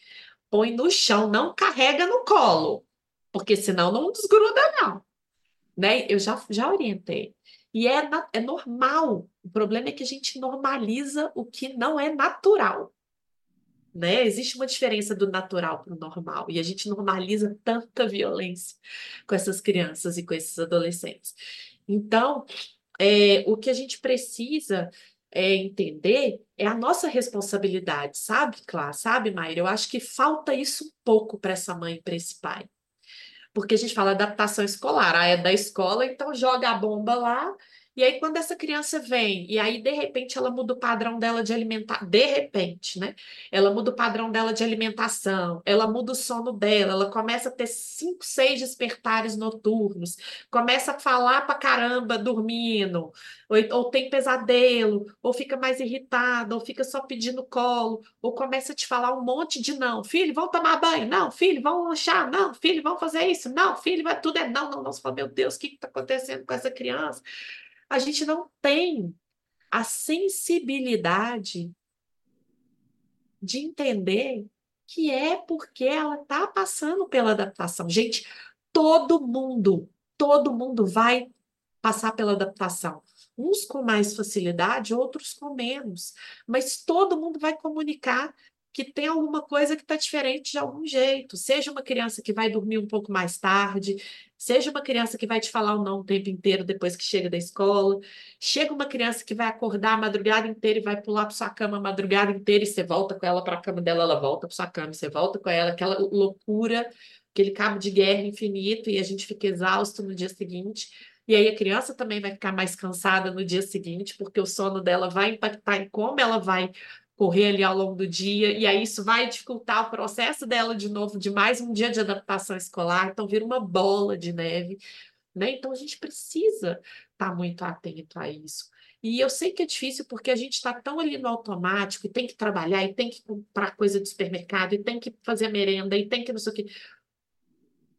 põe no chão, não carrega no colo, porque senão não desgruda, não. Né? Eu já, já orientei. E é, é normal. O problema é que a gente normaliza o que não é natural. Né? Existe uma diferença do natural para o normal e a gente normaliza tanta violência com essas crianças e com esses adolescentes. Então, é, o que a gente precisa é, entender é a nossa responsabilidade, sabe, Clá? Sabe, Maíra? Eu acho que falta isso um pouco para essa mãe e para esse pai. Porque a gente fala adaptação escolar, ah, é da escola, então joga a bomba lá e aí, quando essa criança vem, e aí, de repente, ela muda o padrão dela de alimentar, de repente, né? Ela muda o padrão dela de alimentação, ela muda o sono dela, ela começa a ter cinco, seis despertares noturnos, começa a falar pra caramba dormindo, ou, ou tem pesadelo, ou fica mais irritada, ou fica só pedindo colo, ou começa a te falar um monte de não. Filho, vão tomar banho, não, filho, vão lanchar, não, filho, vão fazer isso, não, filho, vai, tudo é não, não, não. Você fala, meu Deus, o que está acontecendo com essa criança? A gente não tem a sensibilidade de entender que é porque ela está passando pela adaptação. Gente, todo mundo, todo mundo vai passar pela adaptação. Uns com mais facilidade, outros com menos. Mas todo mundo vai comunicar que tem alguma coisa que está diferente de algum jeito. Seja uma criança que vai dormir um pouco mais tarde, seja uma criança que vai te falar o não o tempo inteiro depois que chega da escola, chega uma criança que vai acordar a madrugada inteira e vai pular para sua cama a madrugada inteira e você volta com ela para a cama dela, ela volta para sua cama, você volta com ela, aquela loucura, aquele cabo de guerra infinito e a gente fica exausto no dia seguinte. E aí a criança também vai ficar mais cansada no dia seguinte, porque o sono dela vai impactar em como ela vai correr ali ao longo do dia, e aí isso vai dificultar o processo dela de novo, de mais um dia de adaptação escolar, então vira uma bola de neve, né? Então a gente precisa estar tá muito atento a isso. E eu sei que é difícil porque a gente está tão ali no automático, e tem que trabalhar, e tem que comprar coisa do supermercado, e tem que fazer merenda, e tem que não sei o quê,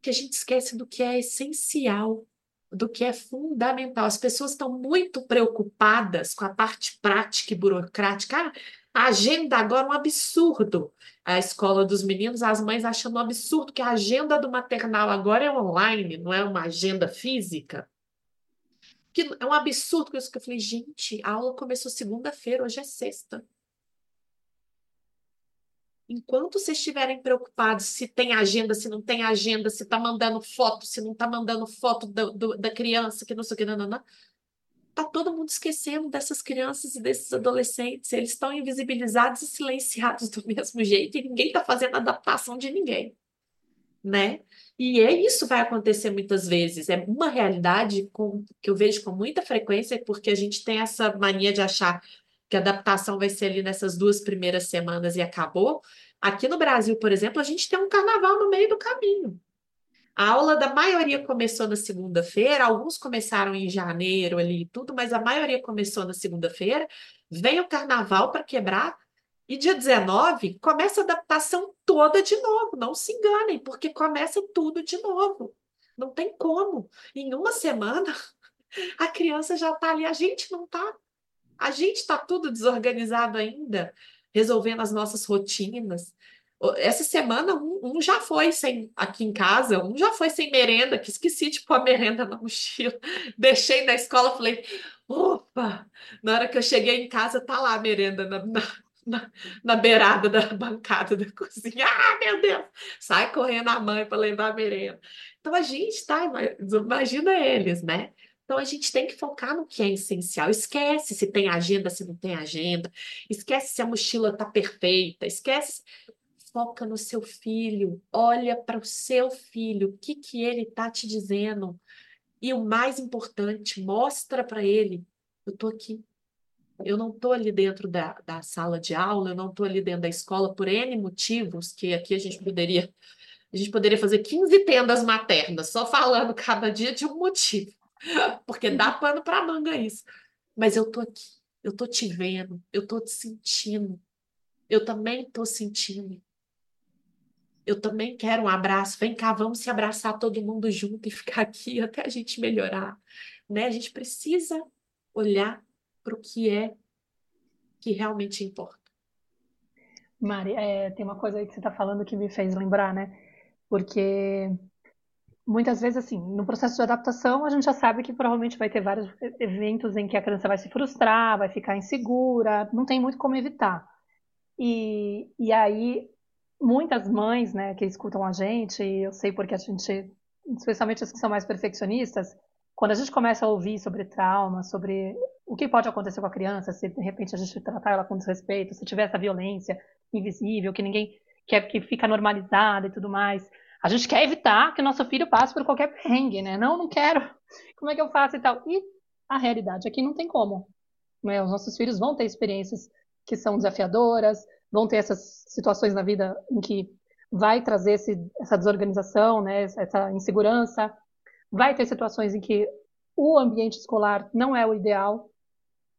que a gente esquece do que é essencial, do que é fundamental. As pessoas estão muito preocupadas com a parte prática e burocrática. Ah, a agenda agora é um absurdo. A escola dos meninos, as mães achando um absurdo que a agenda do maternal agora é online, não é uma agenda física. Que é um absurdo isso que eu falei, gente, a aula começou segunda-feira, hoje é sexta. Enquanto vocês estiverem preocupados se tem agenda, se não tem agenda, se está mandando foto, se não está mandando foto do, do, da criança, que não sei o que, não, não, não está todo mundo esquecendo dessas crianças e desses adolescentes. Eles estão invisibilizados e silenciados do mesmo jeito e ninguém está fazendo adaptação de ninguém, né? E é isso vai acontecer muitas vezes. É uma realidade com, que eu vejo com muita frequência, porque a gente tem essa mania de achar que a adaptação vai ser ali nessas duas primeiras semanas e acabou. Aqui no Brasil, por exemplo, a gente tem um carnaval no meio do caminho. A aula da maioria começou na segunda-feira, alguns começaram em janeiro ali e tudo, mas a maioria começou na segunda-feira. Vem o carnaval para quebrar, e dia 19 começa a adaptação toda de novo. Não se enganem, porque começa tudo de novo. Não tem como. Em uma semana, a criança já está ali, a gente não está. A gente está tudo desorganizado ainda, resolvendo as nossas rotinas. Essa semana, um, um, já foi sem aqui em casa, um já foi sem merenda, que esqueci de pôr a merenda na mochila. Deixei na escola, falei, opa! Na hora que eu cheguei em casa, tá lá a merenda na, na, na, na beirada da bancada da cozinha. Ah, meu Deus! Sai correndo a mãe para levar a merenda. Então a gente tá, imagina eles, né? Então a gente tem que focar no que é essencial. Esquece se tem agenda, se não tem agenda. Esquece se a mochila tá perfeita. Esquece foca no seu filho, olha para o seu filho, o que, que ele está te dizendo. E o mais importante, mostra para ele: eu estou aqui. Eu não estou ali dentro da, da sala de aula, eu não estou ali dentro da escola por N motivos, que aqui a gente poderia. A gente poderia fazer 15 tendas maternas, só falando cada dia de um motivo, porque dá pano para manga isso. Mas eu estou aqui, eu estou te vendo, eu estou te sentindo, eu também estou sentindo eu também quero um abraço. Vem cá, vamos se abraçar todo mundo junto e ficar aqui até a gente melhorar. Né? A gente precisa olhar para o que é que realmente importa. Mari, é, tem uma coisa aí que você está falando que me fez lembrar, né? Porque muitas vezes, assim, no processo de adaptação, a gente já sabe que provavelmente vai ter vários eventos em que a criança vai se frustrar, vai ficar insegura, não tem muito como evitar. E, e aí muitas mães, né, que escutam a gente, e eu sei porque a gente, especialmente as que são mais perfeccionistas, quando a gente começa a ouvir sobre trauma, sobre o que pode acontecer com a criança, se de repente a gente tratar ela com desrespeito, se tiver essa violência invisível, que ninguém quer, que fica normalizada e tudo mais, a gente quer evitar que o nosso filho passe por qualquer perrengue, né? Não, não quero. Como é que eu faço e tal? E a realidade é que não tem como. Né? Os nossos filhos vão ter experiências que são desafiadoras, vão ter essas situações na vida em que vai trazer esse, essa desorganização, né, essa insegurança, vai ter situações em que o ambiente escolar não é o ideal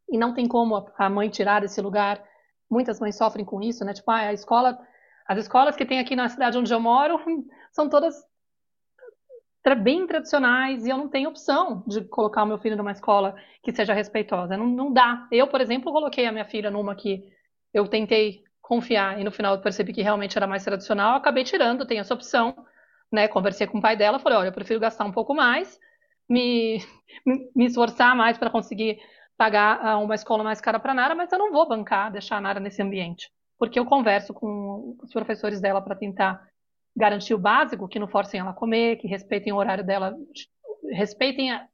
e não tem como a mãe tirar esse lugar. Muitas mães sofrem com isso, né? Tipo, ah, a escola, as escolas que tem aqui na cidade onde eu moro são todas bem tradicionais e eu não tenho opção de colocar o meu filho numa escola que seja respeitosa. Não, não dá. Eu, por exemplo, coloquei a minha filha numa que eu tentei confiar e no final eu percebi que realmente era mais tradicional, acabei tirando, tem essa opção, né? Conversei com o pai dela, falei, olha, eu prefiro gastar um pouco mais, me, me esforçar mais para conseguir pagar ah, uma escola mais cara para Nara, mas eu não vou bancar, deixar a Nara nesse ambiente. Porque eu converso com os professores dela para tentar garantir o básico, que não forcem ela a comer, que respeitem o horário dela, respeitem a,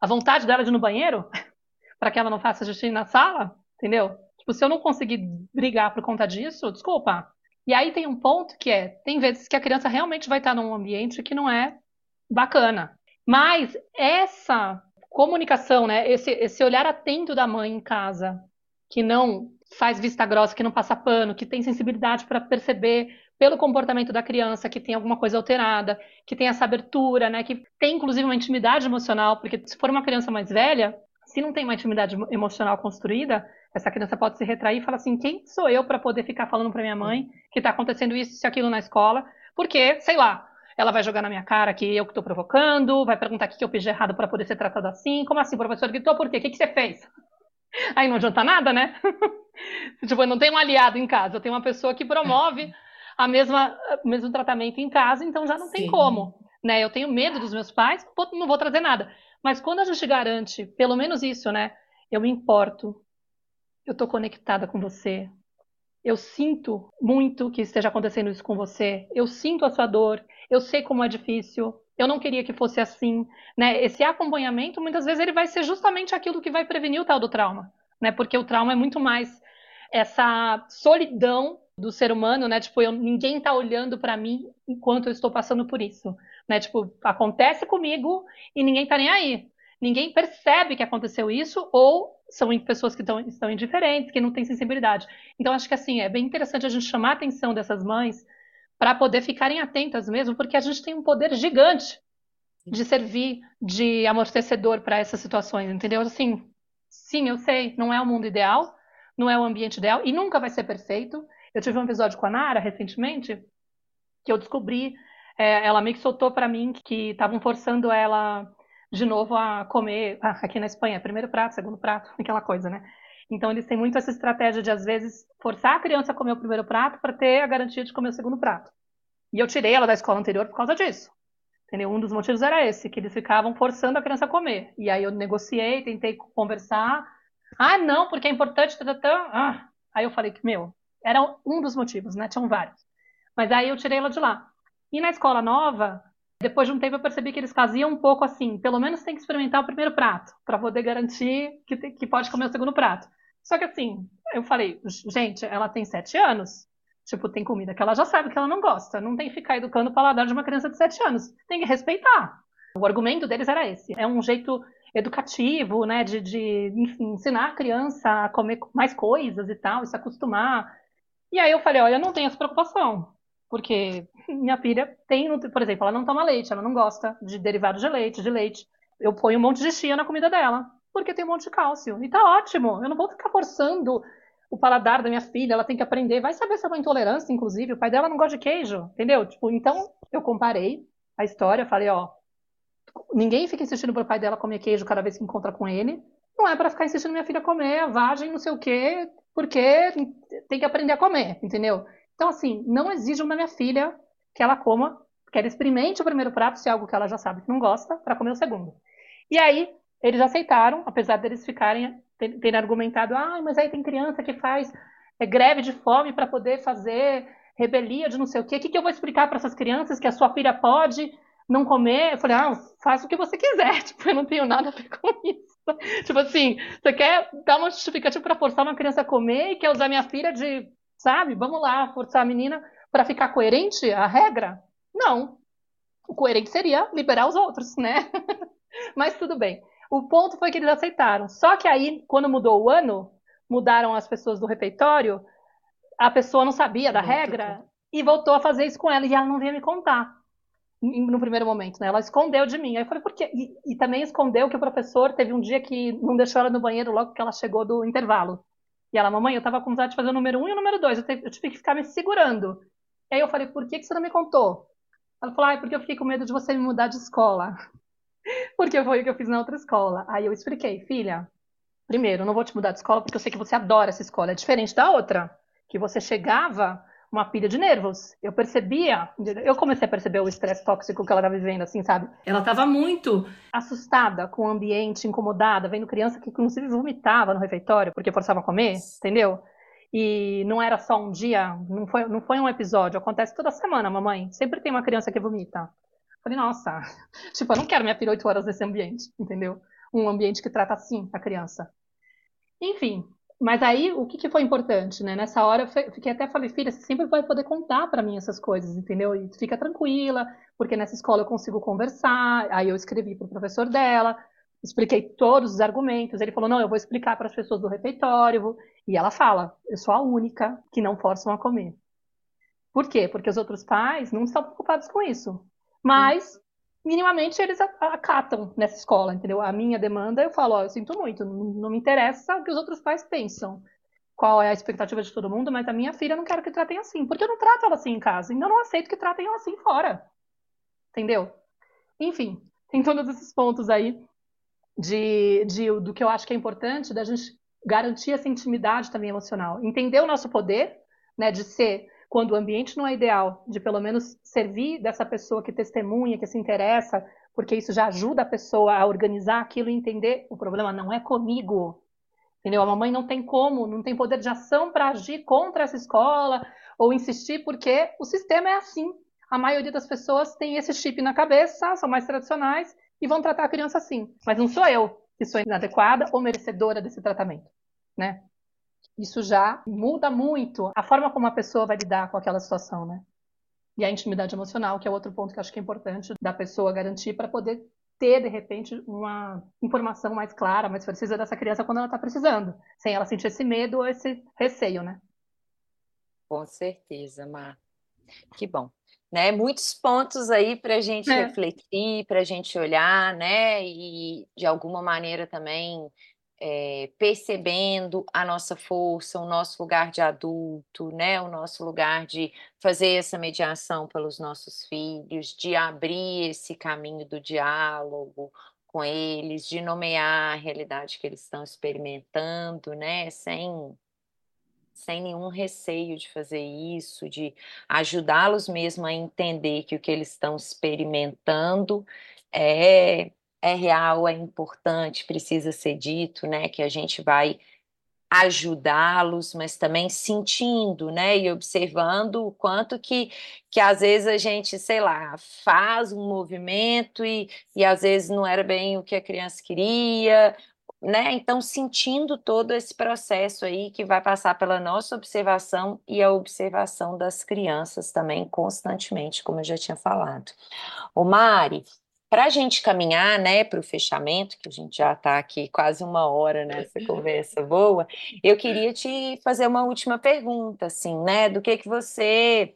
a vontade dela de ir no banheiro, para que ela não faça xixi na sala, entendeu? Tipo, se eu não conseguir brigar por conta disso, desculpa. E aí tem um ponto que é, tem vezes que a criança realmente vai estar num ambiente que não é bacana. Mas essa comunicação, né, esse, esse olhar atento da mãe em casa, que não faz vista grossa, que não passa pano, que tem sensibilidade para perceber pelo comportamento da criança que tem alguma coisa alterada, que tem essa abertura, né, que tem inclusive uma intimidade emocional, porque se for uma criança mais velha, se não tem uma intimidade emocional construída, essa criança pode se retrair e falar assim: quem sou eu para poder ficar falando para minha mãe que está acontecendo isso e aquilo na escola? Porque, sei lá, ela vai jogar na minha cara que eu que estou provocando, vai perguntar o que eu fiz de errado para poder ser tratada assim. Como assim, professor gritou por quê? O que, que você fez? Aí não adianta nada, né? tipo, eu não tenho um aliado em casa, eu tenho uma pessoa que promove a mesma, o mesmo tratamento em casa, então já não Sim. tem como. Né? Eu tenho medo dos meus pais, não vou trazer nada. Mas quando a gente garante, pelo menos isso, né? Eu me importo, eu estou conectada com você. Eu sinto muito que esteja acontecendo isso com você. Eu sinto a sua dor. Eu sei como é difícil. Eu não queria que fosse assim, né? Esse acompanhamento, muitas vezes, ele vai ser justamente aquilo que vai prevenir o tal do trauma, né? Porque o trauma é muito mais essa solidão do ser humano, né? Tipo, eu, ninguém tá olhando para mim enquanto eu estou passando por isso, né? Tipo, acontece comigo e ninguém tá nem aí. Ninguém percebe que aconteceu isso ou são pessoas que estão, estão indiferentes, que não têm sensibilidade. Então, acho que assim, é bem interessante a gente chamar a atenção dessas mães para poder ficarem atentas mesmo, porque a gente tem um poder gigante de servir de amortecedor para essas situações, entendeu? Assim, sim, eu sei, não é o mundo ideal, não é o ambiente ideal e nunca vai ser perfeito. Eu tive um episódio com a Nara recentemente que eu descobri, é, ela meio que soltou para mim que estavam forçando ela de novo a comer ah, aqui na Espanha, primeiro prato, segundo prato, aquela coisa, né? Então eles têm muito essa estratégia de às vezes forçar a criança a comer o primeiro prato para ter a garantia de comer o segundo prato. E eu tirei ela da escola anterior por causa disso. Entendeu? Um dos motivos era esse, que eles ficavam forçando a criança a comer. E aí eu negociei, tentei conversar. Ah, não, porque é importante. Tá, tá. Ah. Aí eu falei que, meu, era um dos motivos, né? Tinham vários. Mas aí eu tirei ela de lá. E na escola nova, depois de um tempo eu percebi que eles faziam um pouco assim, pelo menos tem que experimentar o primeiro prato, para poder garantir que, que pode comer o segundo prato. Só que assim, eu falei, gente, ela tem sete anos, tipo, tem comida que ela já sabe que ela não gosta, não tem que ficar educando o paladar de uma criança de sete anos, tem que respeitar. O argumento deles era esse, é um jeito educativo, né, de, de enfim, ensinar a criança a comer mais coisas e tal, e se acostumar. E aí eu falei, olha, eu não tenho essa preocupação, porque minha filha tem, por exemplo, ela não toma leite, ela não gosta de derivados de leite, de leite. Eu ponho um monte de chia na comida dela, porque tem um monte de cálcio. E tá ótimo. Eu não vou ficar forçando o paladar da minha filha, ela tem que aprender. Vai saber se é uma intolerância, inclusive. O pai dela não gosta de queijo, entendeu? Tipo, então eu comparei a história, falei, ó, ninguém fica insistindo pro pai dela comer queijo cada vez que encontra com ele. Não é para ficar insistindo minha filha comer a vagem, não sei o quê, porque tem que aprender a comer, entendeu? Então, assim, não exijam da minha filha que ela coma, que ela experimente o primeiro prato, se é algo que ela já sabe que não gosta, para comer o segundo. E aí, eles aceitaram, apesar deles ficarem, terem argumentado, ah, mas aí tem criança que faz é, greve de fome para poder fazer rebelia de não sei o quê. O que, que eu vou explicar para essas crianças que a sua filha pode não comer? Eu falei, ah, faça o que você quiser, tipo, eu não tenho nada a ver com isso. Tipo assim, você quer dar uma justificativa para forçar uma criança a comer e quer usar minha filha de sabe? Vamos lá, forçar a menina para ficar coerente a regra? Não. O coerente seria liberar os outros, né? Mas tudo bem. O ponto foi que eles aceitaram. Só que aí, quando mudou o ano, mudaram as pessoas do refeitório, a pessoa não sabia da regra e voltou a fazer isso com ela e ela não vinha me contar no primeiro momento, né? Ela escondeu de mim. Aí eu falei, por quê? E, e, também escondeu que o professor teve um dia que não deixou ela no banheiro logo que ela chegou do intervalo. E ela, mamãe, eu tava com vontade de fazer o número um e o número dois, eu, eu tive que ficar me segurando. E aí eu falei, por que, que você não me contou? Ela falou, ah, porque eu fiquei com medo de você me mudar de escola. porque foi o que eu fiz na outra escola. Aí eu expliquei, filha, primeiro, não vou te mudar de escola porque eu sei que você adora essa escola. É diferente da outra, que você chegava uma pilha de nervos. Eu percebia, eu comecei a perceber o estresse tóxico que ela estava vivendo, assim, sabe? Ela estava muito assustada com o ambiente, incomodada, vendo criança que inclusive vomitava no refeitório porque forçava a comer, entendeu? E não era só um dia, não foi, não foi um episódio, acontece toda semana, mamãe. Sempre tem uma criança que vomita. Falei, nossa, tipo, eu não quero minha filha oito horas nesse ambiente, entendeu? Um ambiente que trata assim a criança. Enfim, mas aí, o que, que foi importante, né? Nessa hora, eu fiquei até falei, filha, você sempre vai poder contar para mim essas coisas, entendeu? E fica tranquila, porque nessa escola eu consigo conversar. Aí eu escrevi para o professor dela, expliquei todos os argumentos. Ele falou, não, eu vou explicar para as pessoas do refeitório. E ela fala, eu sou a única que não forçam a comer. Por quê? Porque os outros pais não estão preocupados com isso. Mas minimamente eles acatam nessa escola, entendeu? A minha demanda, eu falo, ó, eu sinto muito, não, me interessa o que os outros pais pensam. Qual é a expectativa de todo mundo, mas a minha filha eu não quero que tratem assim, porque eu não trato ela assim em casa, então não aceito que tratem ela assim fora. Entendeu? Enfim, tem todos esses pontos aí de, de, do que eu acho que é importante da gente garantir essa intimidade também emocional. Entender o nosso poder, né, de ser quando o ambiente não é ideal, de pelo menos servir dessa pessoa que testemunha, que se interessa, porque isso já ajuda a pessoa a organizar aquilo e entender o problema não é comigo. Entendeu? A mamãe não tem como, não tem poder de ação para agir contra essa escola ou insistir, porque o sistema é assim. A maioria das pessoas tem esse chip na cabeça, são mais tradicionais e vão tratar a criança assim. Mas não sou eu que sou inadequada ou merecedora desse tratamento, né? Isso já muda muito a forma como a pessoa vai lidar com aquela situação, né? E a intimidade emocional, que é outro ponto que eu acho que é importante da pessoa garantir para poder ter, de repente, uma informação mais clara, mais precisa dessa criança quando ela está precisando, sem ela sentir esse medo ou esse receio, né? Com certeza, Mar. Que bom. Né, muitos pontos aí para a gente É. refletir, para a gente olhar, né? E de alguma maneira também é, percebendo a nossa força, o nosso lugar de adulto, né? O nosso lugar de fazer essa mediação pelos nossos filhos, de abrir esse caminho do diálogo com eles, de nomear a realidade que eles estão experimentando, né? Sem sem nenhum receio de fazer isso, de ajudá-los mesmo a entender que o que eles estão experimentando é, é real, é importante, precisa ser dito, né? Que a gente vai ajudá-los, mas também sentindo, né, e observando o quanto que, que às vezes a gente, sei lá, faz um movimento e, e às vezes não era bem o que a criança queria, né? Então, sentindo todo esse processo aí que vai passar pela nossa observação e a observação das crianças também constantemente, como eu já tinha falado. O Mari, para a gente caminhar, né, para o fechamento, que a gente já está aqui quase uma hora nessa conversa boa, eu queria te fazer uma última pergunta, assim, né, do que que você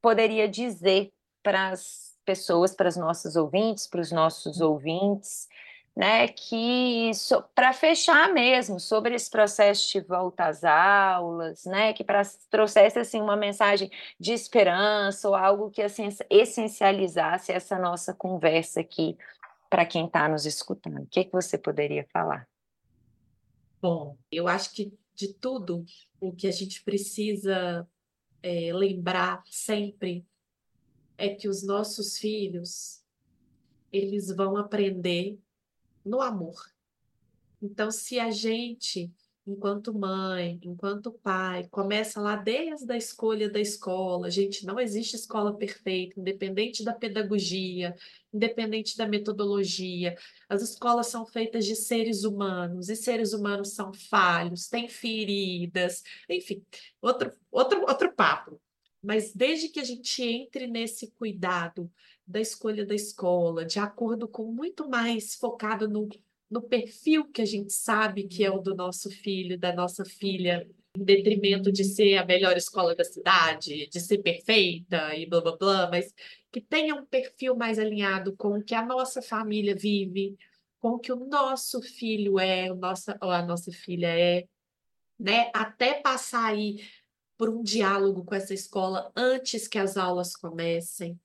poderia dizer para as pessoas, para os nossos ouvintes, para os nossos ouvintes, né, que so, para fechar mesmo sobre esse processo de volta às aulas, né, que para trouxesse assim uma mensagem de esperança ou algo que assim, essencializasse essa nossa conversa aqui para quem está nos escutando. O que, que você poderia falar? Bom, eu acho que de tudo o que a gente precisa é, lembrar sempre é que os nossos filhos eles vão aprender no amor. Então, se a gente, enquanto mãe, enquanto pai, começa lá desde a escolha da escola, gente, não existe escola perfeita, independente da pedagogia, independente da metodologia. As escolas são feitas de seres humanos, e seres humanos são falhos, têm feridas, enfim, outro, outro, outro papo. Mas desde que a gente entre nesse cuidado da escolha da escola, de acordo com muito mais focado no, no perfil que a gente sabe que é o do nosso filho, da nossa filha, em detrimento de ser a melhor escola da cidade, de ser perfeita e blá blá blá, mas que tenha um perfil mais alinhado com o que a nossa família vive, com o que o nosso filho é, o nossa, ou a nossa filha é, né? Até passar aí por um diálogo com essa escola antes que as aulas comecem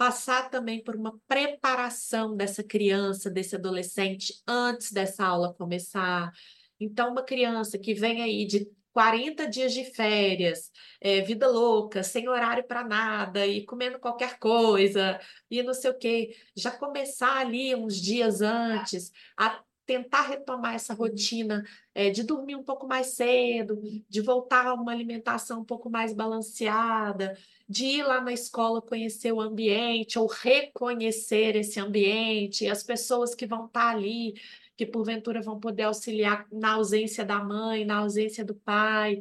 passar também por uma preparação dessa criança, desse adolescente, antes dessa aula começar. Então, uma criança que vem aí de 40 dias de férias, é, vida louca, sem horário para nada, e comendo qualquer coisa, e não sei o quê, já começar ali uns dias antes a tentar retomar essa rotina é, de dormir um pouco mais cedo, de voltar a uma alimentação um pouco mais balanceada, de ir lá na escola conhecer o ambiente ou reconhecer esse ambiente, as pessoas que vão estar ali, que porventura vão poder auxiliar na ausência da mãe, na ausência do pai,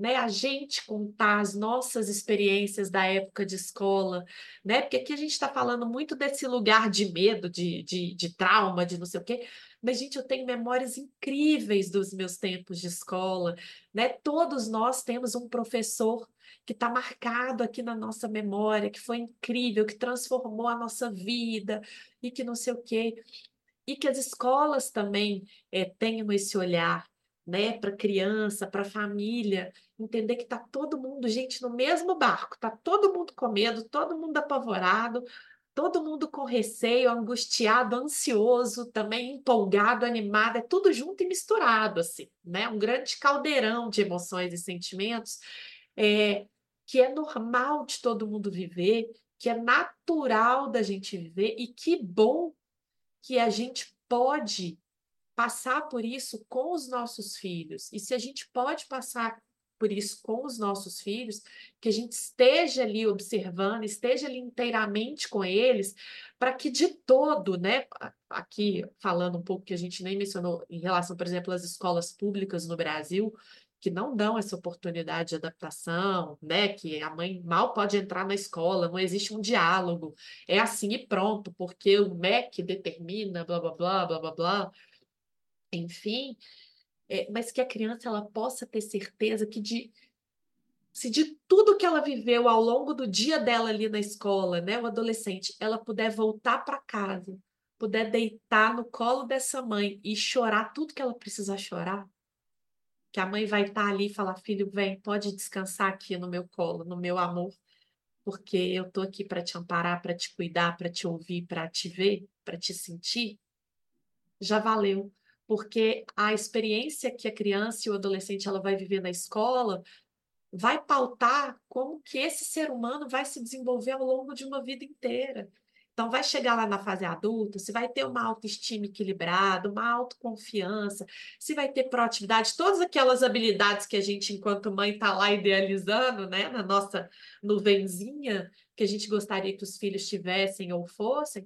né, a gente contar as nossas experiências da época de escola, né? Porque aqui a gente está falando muito desse lugar de medo, de, de, de trauma, de não sei o quê, mas, gente, eu tenho memórias incríveis dos meus tempos de escola, né? Todos nós temos um professor que está marcado aqui na nossa memória, que foi incrível, que transformou a nossa vida e que não sei o quê. E que as escolas também é, tenham esse olhar né, para criança, para família, entender que está todo mundo, gente, no mesmo barco, está todo mundo com medo, todo mundo apavorado, todo mundo com receio, angustiado, ansioso, também empolgado, animado, é tudo junto e misturado, assim, né? Um grande caldeirão de emoções e sentimentos é, que é normal de todo mundo viver, que é natural da gente viver, e que bom que a gente pode passar por isso com os nossos filhos. E se a gente pode passar por isso com os nossos filhos, que a gente esteja ali observando, esteja ali inteiramente com eles, para que de todo, né, aqui falando um pouco que a gente nem mencionou em relação, por exemplo, às escolas públicas no Brasil, que não dão essa oportunidade de adaptação, né? Que a mãe mal pode entrar na escola, não existe um diálogo, é assim e pronto, porque o MEC determina, blá blá blá blá blá blá. Enfim, é, mas que a criança ela possa ter certeza que de se de tudo que ela viveu ao longo do dia dela ali na escola, né, o adolescente, ela puder voltar para casa, puder deitar no colo dessa mãe e chorar tudo que ela precisa chorar, que a mãe vai estar tá ali e falar: filho, vem, pode descansar aqui no meu colo, no meu amor, porque eu tô aqui para te amparar, para te cuidar, para te ouvir, para te ver, para te sentir. Já valeu, porque a experiência que a criança e o adolescente ela vai viver na escola vai pautar como que esse ser humano vai se desenvolver ao longo de uma vida inteira. Então, vai chegar lá na fase adulta, se vai ter uma autoestima equilibrada, uma autoconfiança, se vai ter proatividade, todas aquelas habilidades que a gente, enquanto mãe, está lá idealizando, né, na nossa nuvenzinha, que a gente gostaria que os filhos tivessem ou fossem,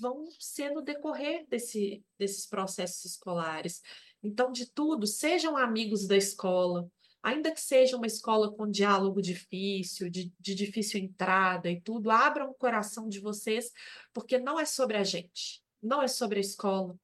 vão ser no decorrer desse, desses processos escolares. Então, de tudo, sejam amigos da escola, ainda que seja uma escola com diálogo difícil, de, de difícil entrada e tudo, abram o coração de vocês, porque não é sobre a gente, não é sobre a escola,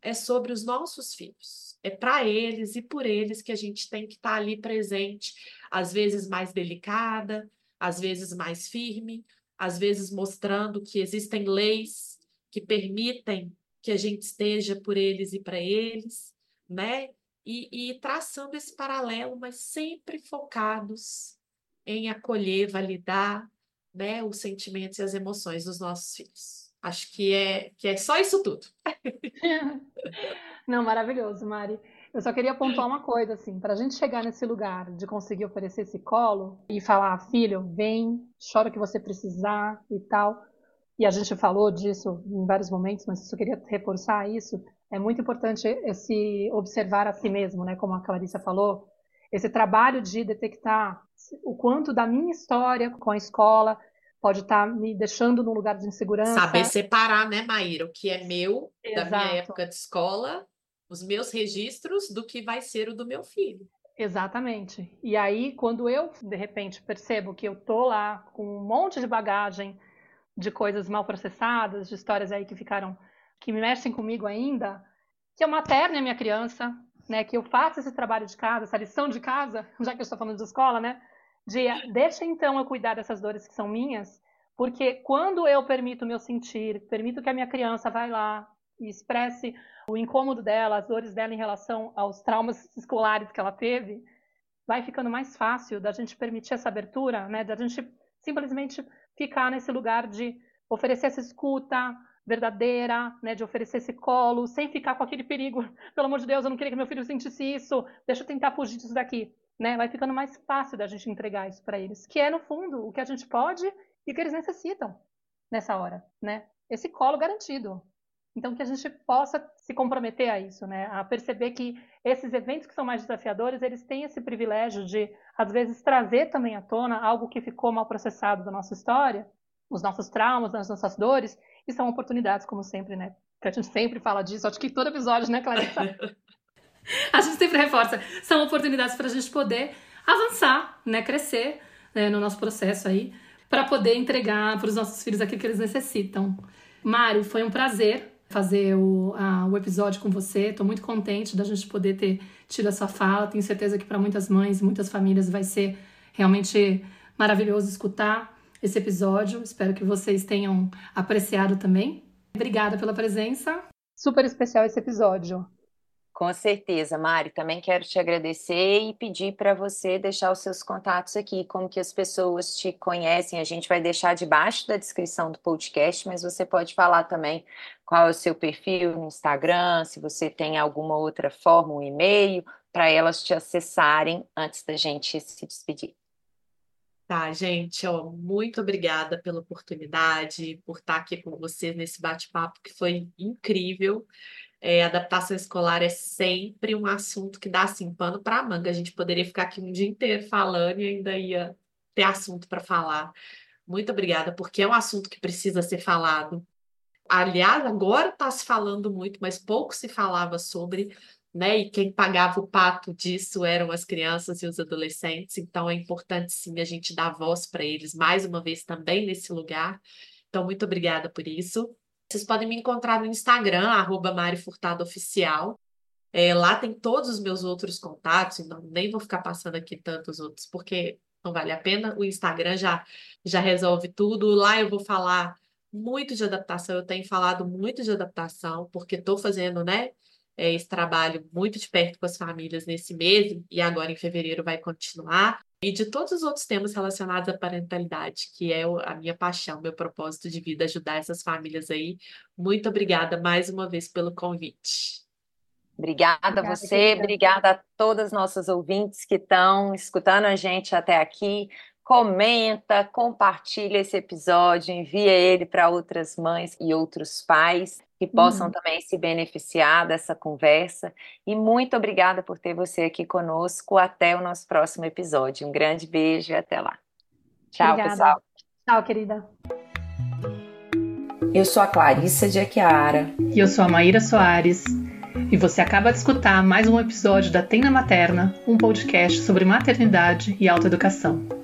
é sobre os nossos filhos. É para eles e por eles que a gente tem que estar tá ali presente, às vezes mais delicada, às vezes mais firme, às vezes mostrando que existem leis que permitem que a gente esteja por eles e para eles, né? e, e traçando esse paralelo, mas sempre focados em acolher, validar né, os sentimentos e as emoções dos nossos filhos. Acho que é, que é só isso tudo. Não, maravilhoso, Mari. Eu só queria pontuar uma coisa, assim, para a gente chegar nesse lugar de conseguir oferecer esse colo e falar, filho, vem, chora o que você precisar e tal. E a gente falou disso em vários momentos, mas eu queria reforçar isso é muito importante esse observar a si mesmo, né? Como a Clarissa falou, esse trabalho de detectar o quanto da minha história com a escola pode estar me deixando num lugar de insegurança. Saber separar, né, Maíra, o que é meu Exato. da minha época de escola, os meus registros do que vai ser o do meu filho. Exatamente. E aí, quando eu, de repente, percebo que eu tô lá com um monte de bagagem de coisas mal processadas, de histórias aí que ficaram que me mexem comigo ainda, que eu materne a minha criança, né, que eu faça esse trabalho de casa, essa lição de casa, já que eu estou falando de escola, né, de deixa então eu cuidar dessas dores que são minhas, porque quando eu permito o meu sentir, permito que a minha criança vá lá e expresse o incômodo dela, as dores dela em relação aos traumas escolares que ela teve, vai ficando mais fácil da gente permitir essa abertura, né, da gente simplesmente ficar nesse lugar de oferecer essa escuta, verdadeira, né, de oferecer esse colo, sem ficar com aquele perigo. Pelo amor de Deus, eu não queria que meu filho sentisse isso. Deixa eu tentar fugir disso daqui, né? Vai ficando mais fácil da gente entregar isso para eles, que é no fundo o que a gente pode e o que eles necessitam nessa hora, né? Esse colo garantido. Então que a gente possa se comprometer a isso, né? A perceber que esses eventos que são mais desafiadores, eles têm esse privilégio de às vezes trazer também à tona algo que ficou mal processado da nossa história, os nossos traumas, as nossas dores, e são oportunidades, como sempre, né? Que a gente sempre fala disso, acho que todo episódio, né, Clarissa? a gente sempre reforça. São oportunidades para a gente poder avançar, né? Crescer né, no nosso processo aí, para poder entregar para os nossos filhos aquilo que eles necessitam. Mário, foi um prazer fazer o, a, o episódio com você. Estou muito contente da gente poder ter tido a sua fala. Tenho certeza que para muitas mães e muitas famílias vai ser realmente maravilhoso escutar esse episódio. Espero que vocês tenham apreciado também. Obrigada pela presença. Super especial esse episódio. Com certeza, Mari. Também quero te agradecer e pedir para você deixar os seus contatos aqui, como que as pessoas te conhecem. A gente vai deixar debaixo da descrição do podcast, mas você pode falar também qual é o seu perfil no Instagram, se você tem alguma outra forma, um e-mail, para elas te acessarem antes da gente se despedir. Tá, gente, ó, muito obrigada pela oportunidade, por estar aqui com vocês nesse bate-papo que foi incrível. É, adaptação escolar é sempre um assunto que dá assim pano para manga. A gente poderia ficar aqui um dia inteiro falando e ainda ia ter assunto para falar. Muito obrigada, porque é um assunto que precisa ser falado. Aliás, agora está se falando muito, mas pouco se falava sobre né? E quem pagava o pato disso eram as crianças e os adolescentes, então é importante sim a gente dar voz para eles mais uma vez também nesse lugar. Então, muito obrigada por isso. Vocês podem me encontrar no Instagram, arroba Mari Furtado Oficial. É, lá tem todos os meus outros contatos, então nem vou ficar passando aqui tantos outros, porque não vale a pena. O Instagram já, já resolve tudo. Lá eu vou falar muito de adaptação, eu tenho falado muito de adaptação, porque estou fazendo, né, é, esse trabalho muito de perto com as famílias nesse mês, e agora em fevereiro vai continuar. E de todos os outros temas relacionados à parentalidade, que é a minha paixão, meu propósito de vida, ajudar essas famílias aí. Muito obrigada mais uma vez pelo convite. Obrigada, obrigada a você, obrigada a todas as nossas ouvintes que estão escutando a gente até aqui. Comenta, compartilha esse episódio, envia ele para outras mães e outros pais que possam uhum. também se beneficiar dessa conversa. E muito obrigada por ter você aqui conosco. Até o nosso próximo episódio. Um grande beijo e até lá. Tchau, obrigada. pessoal. Tchau, querida. Eu sou a Clarissa de Aquiara. E eu sou a Maíra Soares. E você acaba de escutar mais um episódio da Tenda Materna, um podcast sobre maternidade e autoeducação.